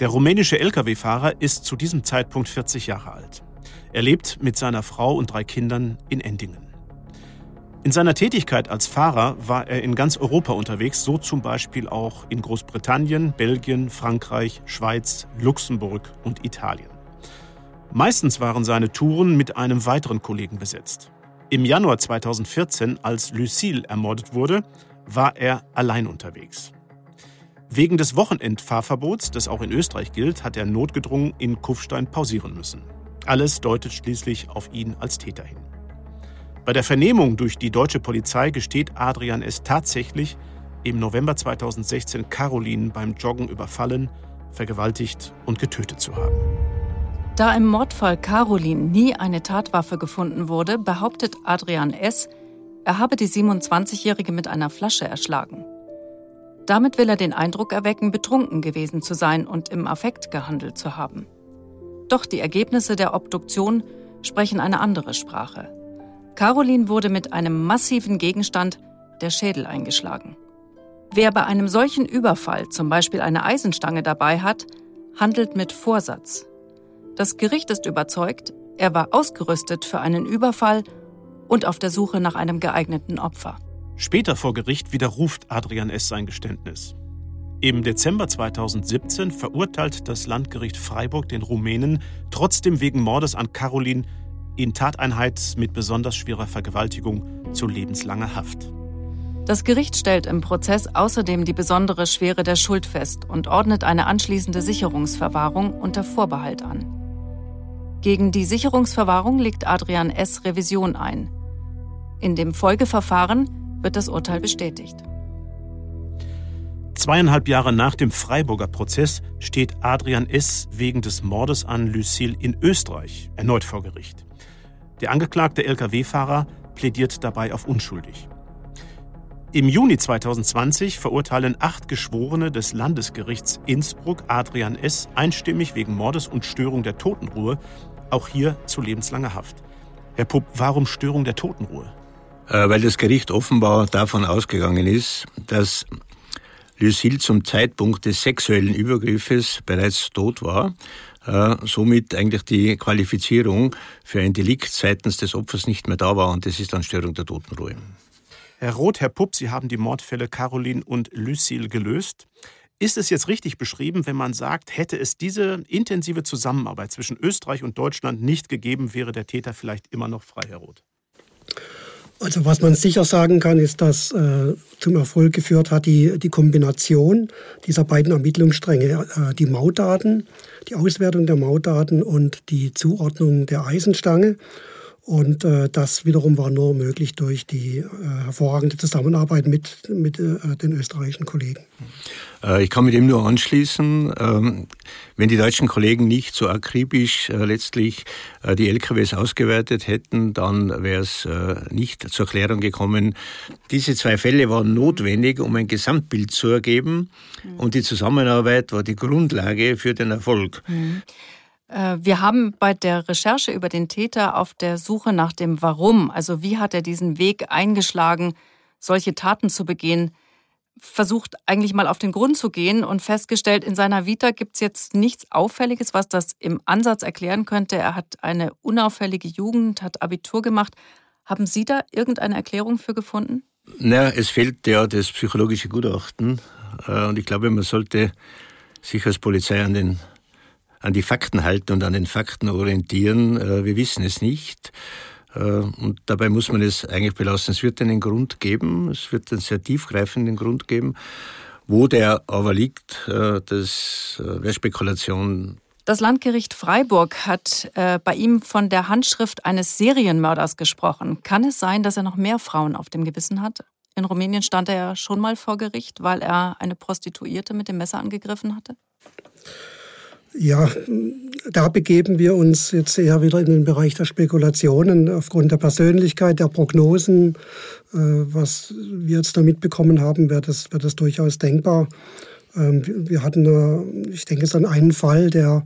Der rumänische Lkw-Fahrer ist zu diesem Zeitpunkt 40 Jahre alt. Er lebt mit seiner Frau und drei Kindern in Endingen. In seiner Tätigkeit als Fahrer war er in ganz Europa unterwegs, so zum Beispiel auch in Großbritannien, Belgien, Frankreich, Schweiz, Luxemburg und Italien. Meistens waren seine Touren mit einem weiteren Kollegen besetzt. Im Januar 2014, als Lucille ermordet wurde, war er allein unterwegs. Wegen des Wochenendfahrverbots, das auch in Österreich gilt, hat er notgedrungen in Kufstein pausieren müssen. Alles deutet schließlich auf ihn als Täter hin. Bei der Vernehmung durch die deutsche Polizei gesteht Adrian es tatsächlich, im November 2016 Caroline beim Joggen überfallen, vergewaltigt und getötet zu haben. Da im Mordfall Caroline nie eine Tatwaffe gefunden wurde, behauptet Adrian S., er habe die 27-Jährige mit einer Flasche erschlagen. Damit will er den Eindruck erwecken, betrunken gewesen zu sein und im Affekt gehandelt zu haben. Doch die Ergebnisse der Obduktion sprechen eine andere Sprache. Caroline wurde mit einem massiven Gegenstand, der Schädel, eingeschlagen. Wer bei einem solchen Überfall zum Beispiel eine Eisenstange dabei hat, handelt mit Vorsatz. Das Gericht ist überzeugt, er war ausgerüstet für einen Überfall und auf der Suche nach einem geeigneten Opfer. Später vor Gericht widerruft Adrian S. sein Geständnis. Im Dezember 2017 verurteilt das Landgericht Freiburg den Rumänen trotzdem wegen Mordes an Caroline in Tateinheit mit besonders schwerer Vergewaltigung zu lebenslanger Haft. Das Gericht stellt im Prozess außerdem die besondere Schwere der Schuld fest und ordnet eine anschließende Sicherungsverwahrung unter Vorbehalt an. Gegen die Sicherungsverwahrung legt Adrian S. Revision ein. In dem Folgeverfahren wird das Urteil bestätigt. Zweieinhalb Jahre nach dem Freiburger Prozess steht Adrian S. wegen des Mordes an Lucille in Österreich erneut vor Gericht. Der angeklagte Lkw-Fahrer plädiert dabei auf unschuldig. Im Juni 2020 verurteilen acht Geschworene des Landesgerichts Innsbruck Adrian S. einstimmig wegen Mordes und Störung der Totenruhe, auch hier zu lebenslanger Haft. Herr Pupp, warum Störung der Totenruhe? Äh, weil das Gericht offenbar davon ausgegangen ist, dass Lucille zum Zeitpunkt des sexuellen Übergriffes bereits tot war, äh, somit eigentlich die Qualifizierung für ein Delikt seitens des Opfers nicht mehr da war und das ist dann Störung der Totenruhe. Herr Roth, Herr Pupp, Sie haben die Mordfälle Caroline und Lucille gelöst. Ist es jetzt richtig beschrieben, wenn man sagt, hätte es diese intensive Zusammenarbeit zwischen Österreich und Deutschland nicht gegeben, wäre der Täter vielleicht immer noch frei, Herr Roth? Also was man sicher sagen kann, ist, dass äh, zum Erfolg geführt hat die, die Kombination dieser beiden Ermittlungsstränge, äh, die Mautdaten, die Auswertung der Mautdaten und die Zuordnung der Eisenstange. Und äh, das wiederum war nur möglich durch die äh, hervorragende Zusammenarbeit mit, mit äh, den österreichischen Kollegen. Äh, ich kann mit dem nur anschließen. Ähm, wenn die deutschen Kollegen nicht so akribisch äh, letztlich äh, die LKWs ausgewertet hätten, dann wäre es nicht zur Klärung gekommen. Diese zwei Fälle waren notwendig, um ein Gesamtbild zu ergeben. Mhm. Und die Zusammenarbeit war die Grundlage für den Erfolg. Mhm. Äh, wir haben bei der Recherche über den Täter auf der Suche nach dem Warum, also wie hat er diesen Weg eingeschlagen, solche Taten zu begehen, versucht eigentlich mal auf den Grund zu gehen und festgestellt, in seiner Vita gibt es jetzt nichts Auffälliges, was das im Ansatz erklären könnte. Er hat eine unauffällige Jugend, hat Abitur gemacht. Haben Sie da irgendeine Erklärung für gefunden? Naja, es fehlt ja das psychologische Gutachten. Äh, und ich glaube, man sollte sich als Polizei an den an die Fakten halten und an den Fakten orientieren. Äh, wir wissen es nicht. Äh, und dabei muss man es eigentlich belassen. Es wird einen Grund geben, es wird einen sehr tiefgreifenden Grund geben. Wo der aber liegt, äh, das wäre Spekulation. Das Landgericht Freiburg hat bei ihm von der Handschrift eines Serienmörders gesprochen. Kann es sein, dass er noch mehr Frauen auf dem Gewissen hat? In Rumänien stand er ja schon mal vor Gericht, weil er eine Prostituierte mit dem Messer angegriffen hatte. Ja, da begeben wir uns jetzt eher wieder in den Bereich der Spekulationen aufgrund der Persönlichkeit, der Prognosen. Äh, was wir jetzt da mitbekommen haben, wäre das, wäre das durchaus denkbar. Ähm, wir hatten, ich denke es an einen Fall, der,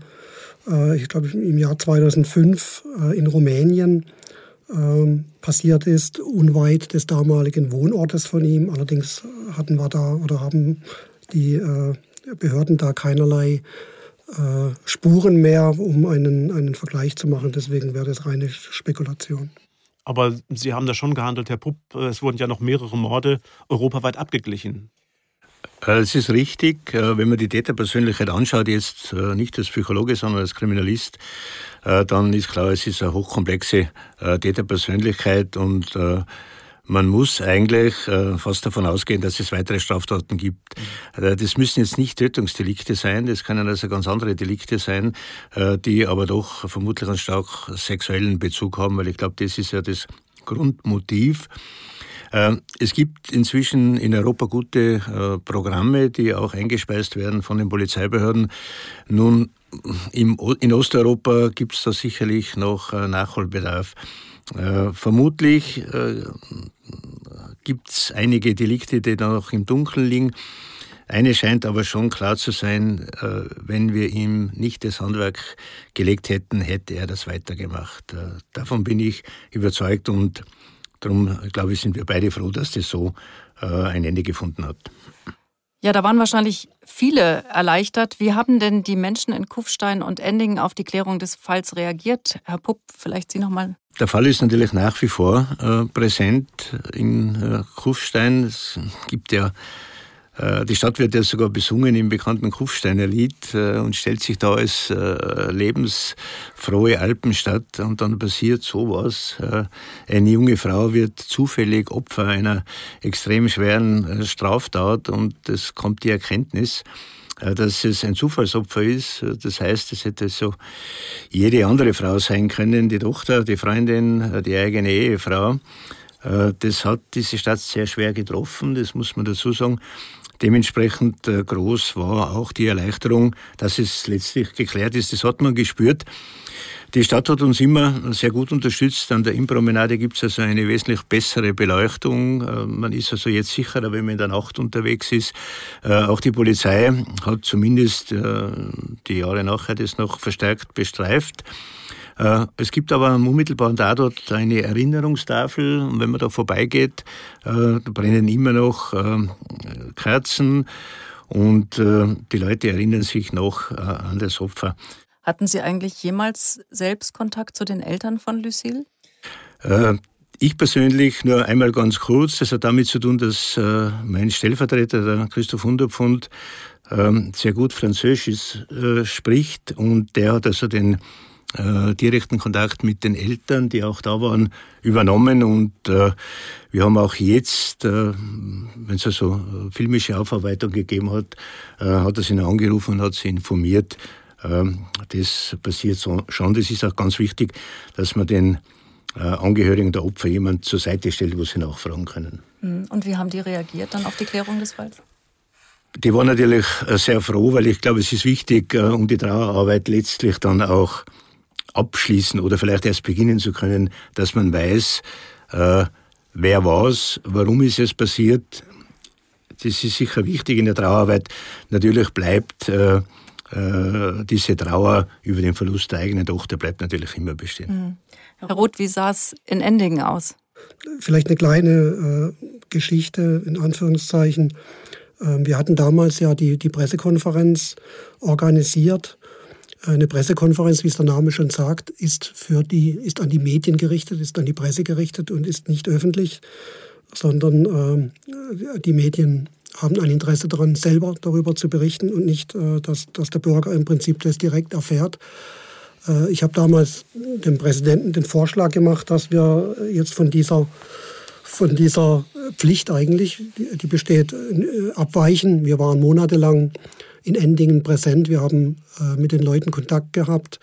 äh, ich glaube, im Jahr 2005 äh, in Rumänien ähm, passiert ist, unweit des damaligen Wohnortes von ihm. Allerdings hatten wir da oder haben die Behörden da keinerlei Spuren mehr, um einen, einen Vergleich zu machen. Deswegen wäre das reine Spekulation. Aber Sie haben da schon gehandelt, Herr Pupp. Es wurden ja noch mehrere Morde europaweit abgeglichen. Äh, es ist richtig, äh, wenn man die Täterpersönlichkeit anschaut, jetzt nicht als Psychologe, sondern als Kriminalist, dann ist klar, es ist eine hochkomplexe Täterpersönlichkeit und man muss eigentlich äh, fast davon ausgehen, dass es weitere Straftaten gibt. Äh, das müssen jetzt nicht Tötungsdelikte sein, das können also ganz andere Delikte sein, äh, die aber doch vermutlich einen stark sexuellen Bezug haben, weil ich glaube, das ist ja das Grundmotiv. Äh, es gibt inzwischen in Europa gute Programme, die auch eingespeist werden von den Polizeibehörden. Nun, in Osteuropa gibt es da sicherlich noch Nachholbedarf. Äh, vermutlich äh, gibt es einige Delikte, die noch im Dunkeln liegen. Eine scheint aber schon klar zu sein, äh, wenn wir ihm nicht das Handwerk gelegt hätten, hätte er das weitergemacht. Äh, davon bin ich überzeugt und darum, glaube ich, sind wir beide froh, dass das so äh, ein Ende gefunden hat. Ja, da waren wahrscheinlich viele erleichtert. Wie haben denn die Menschen in Kufstein und Endingen auf die Klärung des Falls reagiert? Herr Pupp, vielleicht Sie noch mal. Der Fall ist natürlich nach wie vor äh, präsent in äh, Kufstein. Es gibt ja die Stadt wird ja sogar besungen im bekannten Kufsteiner Lied äh, und stellt sich da als äh, lebensfrohe Alpenstadt und dann passiert sowas. Eine junge Frau wird zufällig Opfer einer extrem schweren Straftat und es kommt die Erkenntnis, dass es ein Zufallsopfer ist. Das heißt, es hätte so jede andere Frau sein können, die Tochter, die Freundin, die eigene Ehefrau. Das hat diese Stadt sehr schwer getroffen, das muss man dazu sagen. Dementsprechend äh, groß war auch die Erleichterung, dass es letztlich geklärt ist. Das hat man gespürt. Die Stadt hat uns immer sehr gut unterstützt. An der Impromenade gibt es also eine wesentlich bessere Beleuchtung. Äh, man ist also jetzt sicherer, wenn man in der Nacht unterwegs ist. Äh, auch die Polizei hat zumindest die Jahre nachher das noch verstärkt bestreift. Äh, es gibt aber am unmittelbaren Tatort eine Erinnerungstafel und wenn man da vorbeigeht, äh, da brennen immer noch äh, Kerzen und die Leute erinnern sich noch an das Opfer. Hatten Sie eigentlich jemals selbst Kontakt zu den Eltern von Lucille? Ich persönlich nur einmal ganz kurz. Das hat damit zu tun, dass mein Stellvertreter, der Christoph Hunderpfund, ähm, sehr gut Französisch spricht und der hat also den äh, direkten Kontakt mit den Eltern, die auch da waren, übernommen. Und äh, wir haben auch jetzt, äh, wenn es also filmische Aufarbeitung gegeben hat, äh, hat er sie angerufen und hat sie informiert. Ähm, das passiert so, schon. Das ist auch ganz wichtig, dass man den äh, Angehörigen der Opfer jemand zur Seite stellt, wo sie nachfragen können. Hm. Und wie haben die reagiert dann auf die Klärung des Falls? Die waren natürlich sehr froh, weil ich glaube, es ist wichtig, um die Trauerarbeit letztlich dann auch abschließen oder vielleicht erst beginnen zu können, dass man weiß, äh, wer was, warum ist es passiert. Das ist sicher wichtig in der Trauerarbeit. Natürlich bleibt äh, äh, diese Trauer über den Verlust der eigenen Tochter bleibt natürlich immer bestehen. Mhm. Herr Roth, wie sah es in Endingen aus? Vielleicht eine kleine äh, Geschichte in Anführungszeichen. Ähm, wir hatten damals ja die, die Pressekonferenz organisiert eine Pressekonferenz, wie es der Name schon sagt, ist, für die, ist an die Medien gerichtet, ist an die Presse gerichtet und ist nicht öffentlich, sondern äh, die Medien haben ein Interesse daran, selber darüber zu berichten und nicht, äh, dass, dass der Bürger im Prinzip das direkt erfährt. Äh, ich habe damals dem Präsidenten den Vorschlag gemacht, dass wir jetzt von dieser, von dieser Pflicht eigentlich, die, die besteht, äh, abweichen. Wir waren monatelang in Endingen präsent. Wir haben äh, mit den Leuten Kontakt gehabt.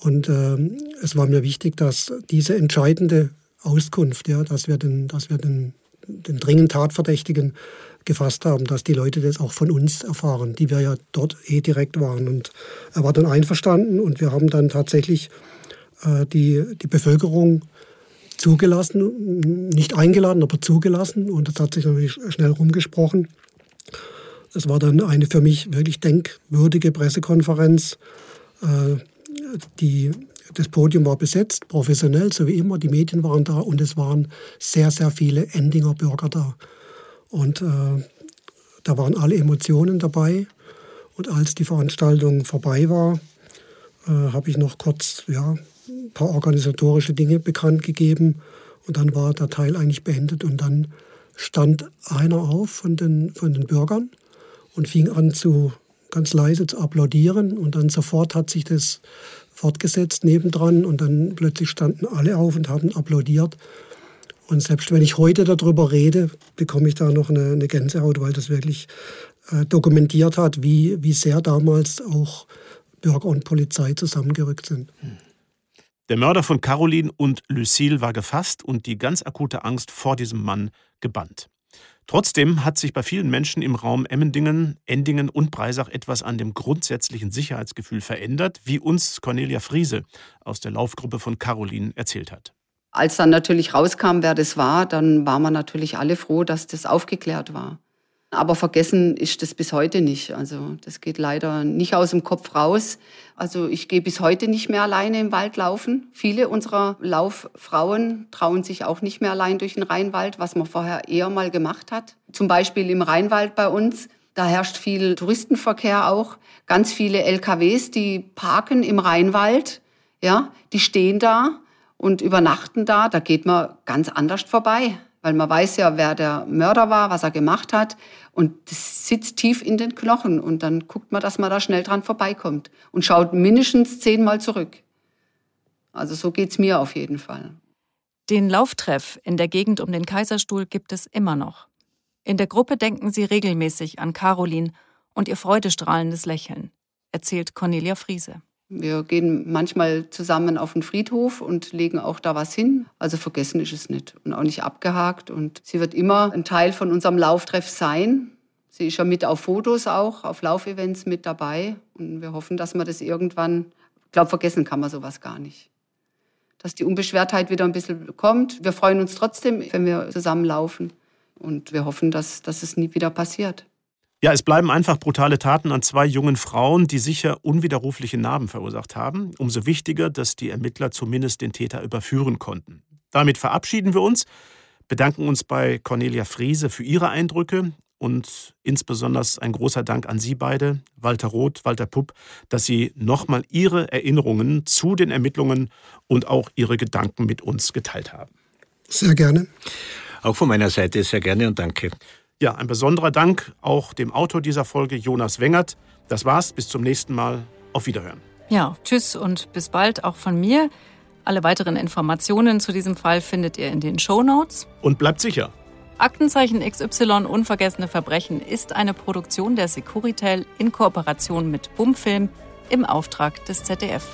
Und äh, es war mir wichtig, dass diese entscheidende Auskunft, ja, dass wir den, dass wir den, den dringend Tatverdächtigen gefasst haben, dass die Leute das auch von uns erfahren, die wir ja dort eh direkt waren. Und er war dann einverstanden und wir haben dann tatsächlich äh, die, die Bevölkerung zugelassen, nicht eingeladen, aber zugelassen. Und das hat sich natürlich schnell rumgesprochen. Es war dann eine für mich wirklich denkwürdige Pressekonferenz. Äh, die, das Podium war besetzt, professionell, so wie immer. Die Medien waren da und es waren sehr, sehr viele Endinger Bürger da. Und äh, da waren alle Emotionen dabei. Und als die Veranstaltung vorbei war, äh, habe ich noch kurz ja, ein paar organisatorische Dinge bekannt gegeben. Und dann war der Teil eigentlich beendet. Und dann stand einer auf von den, von den Bürgern und fing an zu ganz leise zu applaudieren und dann sofort hat sich das fortgesetzt nebendran und dann plötzlich standen alle auf und haben applaudiert. Und selbst wenn ich heute darüber rede, bekomme ich da noch eine, eine Gänsehaut, weil das wirklich äh, dokumentiert hat, wie, wie sehr damals auch Bürger und Polizei zusammengerückt sind. Der Mörder von Caroline und Lucille war gefasst und die ganz akute Angst vor diesem Mann gebannt. Trotzdem hat sich bei vielen Menschen im Raum Emmendingen, Endingen und Breisach etwas an dem grundsätzlichen Sicherheitsgefühl verändert, wie uns Cornelia Friese aus der Laufgruppe von Caroline erzählt hat. Als dann natürlich rauskam, wer das war, dann waren wir natürlich alle froh, dass das aufgeklärt war. Aber vergessen ist das bis heute nicht. Also das geht leider nicht aus dem Kopf raus. Also ich gehe bis heute nicht mehr alleine im Wald laufen. Viele unserer Lauffrauen trauen sich auch nicht mehr allein durch den Rheinwald, was man vorher eher mal gemacht hat. Zum Beispiel im Rheinwald bei uns. Da herrscht viel Touristenverkehr auch. Ganz viele LKWs, die parken im Rheinwald. Ja, die stehen da und übernachten da. Da geht man ganz anders vorbei weil man weiß ja, wer der Mörder war, was er gemacht hat. Und das sitzt tief in den Knochen. Und dann guckt man, dass man da schnell dran vorbeikommt und schaut mindestens zehnmal zurück. Also so geht's mir auf jeden Fall. Den Lauftreff in der Gegend um den Kaiserstuhl gibt es immer noch. In der Gruppe denken sie regelmäßig an Caroline und ihr freudestrahlendes Lächeln, erzählt Cornelia Friese. Wir gehen manchmal zusammen auf den Friedhof und legen auch da was hin. Also vergessen ist es nicht und auch nicht abgehakt. Und sie wird immer ein Teil von unserem Lauftreff sein. Sie ist ja mit auf Fotos auch, auf Laufevents mit dabei. Und wir hoffen, dass man das irgendwann, ich glaube, vergessen kann man sowas gar nicht. Dass die Unbeschwertheit wieder ein bisschen kommt. Wir freuen uns trotzdem, wenn wir zusammenlaufen. Und wir hoffen, dass, dass es nie wieder passiert. Ja, es bleiben einfach brutale Taten an zwei jungen Frauen, die sicher unwiderrufliche Narben verursacht haben. Umso wichtiger, dass die Ermittler zumindest den Täter überführen konnten. Damit verabschieden wir uns, bedanken uns bei Cornelia Friese für ihre Eindrücke und insbesondere ein großer Dank an Sie beide, Walter Roth, Walter Pupp, dass Sie nochmal Ihre Erinnerungen zu den Ermittlungen und auch Ihre Gedanken mit uns geteilt haben. Sehr gerne. Auch von meiner Seite sehr gerne und danke. Ja, ein besonderer Dank auch dem Autor dieser Folge, Jonas Wengert. Das war's, bis zum nächsten Mal. Auf Wiederhören. Ja, tschüss und bis bald auch von mir. Alle weiteren Informationen zu diesem Fall findet ihr in den Show Notes. Und bleibt sicher. Aktenzeichen XY Unvergessene Verbrechen ist eine Produktion der Securitel in Kooperation mit Bumfilm im Auftrag des ZDF.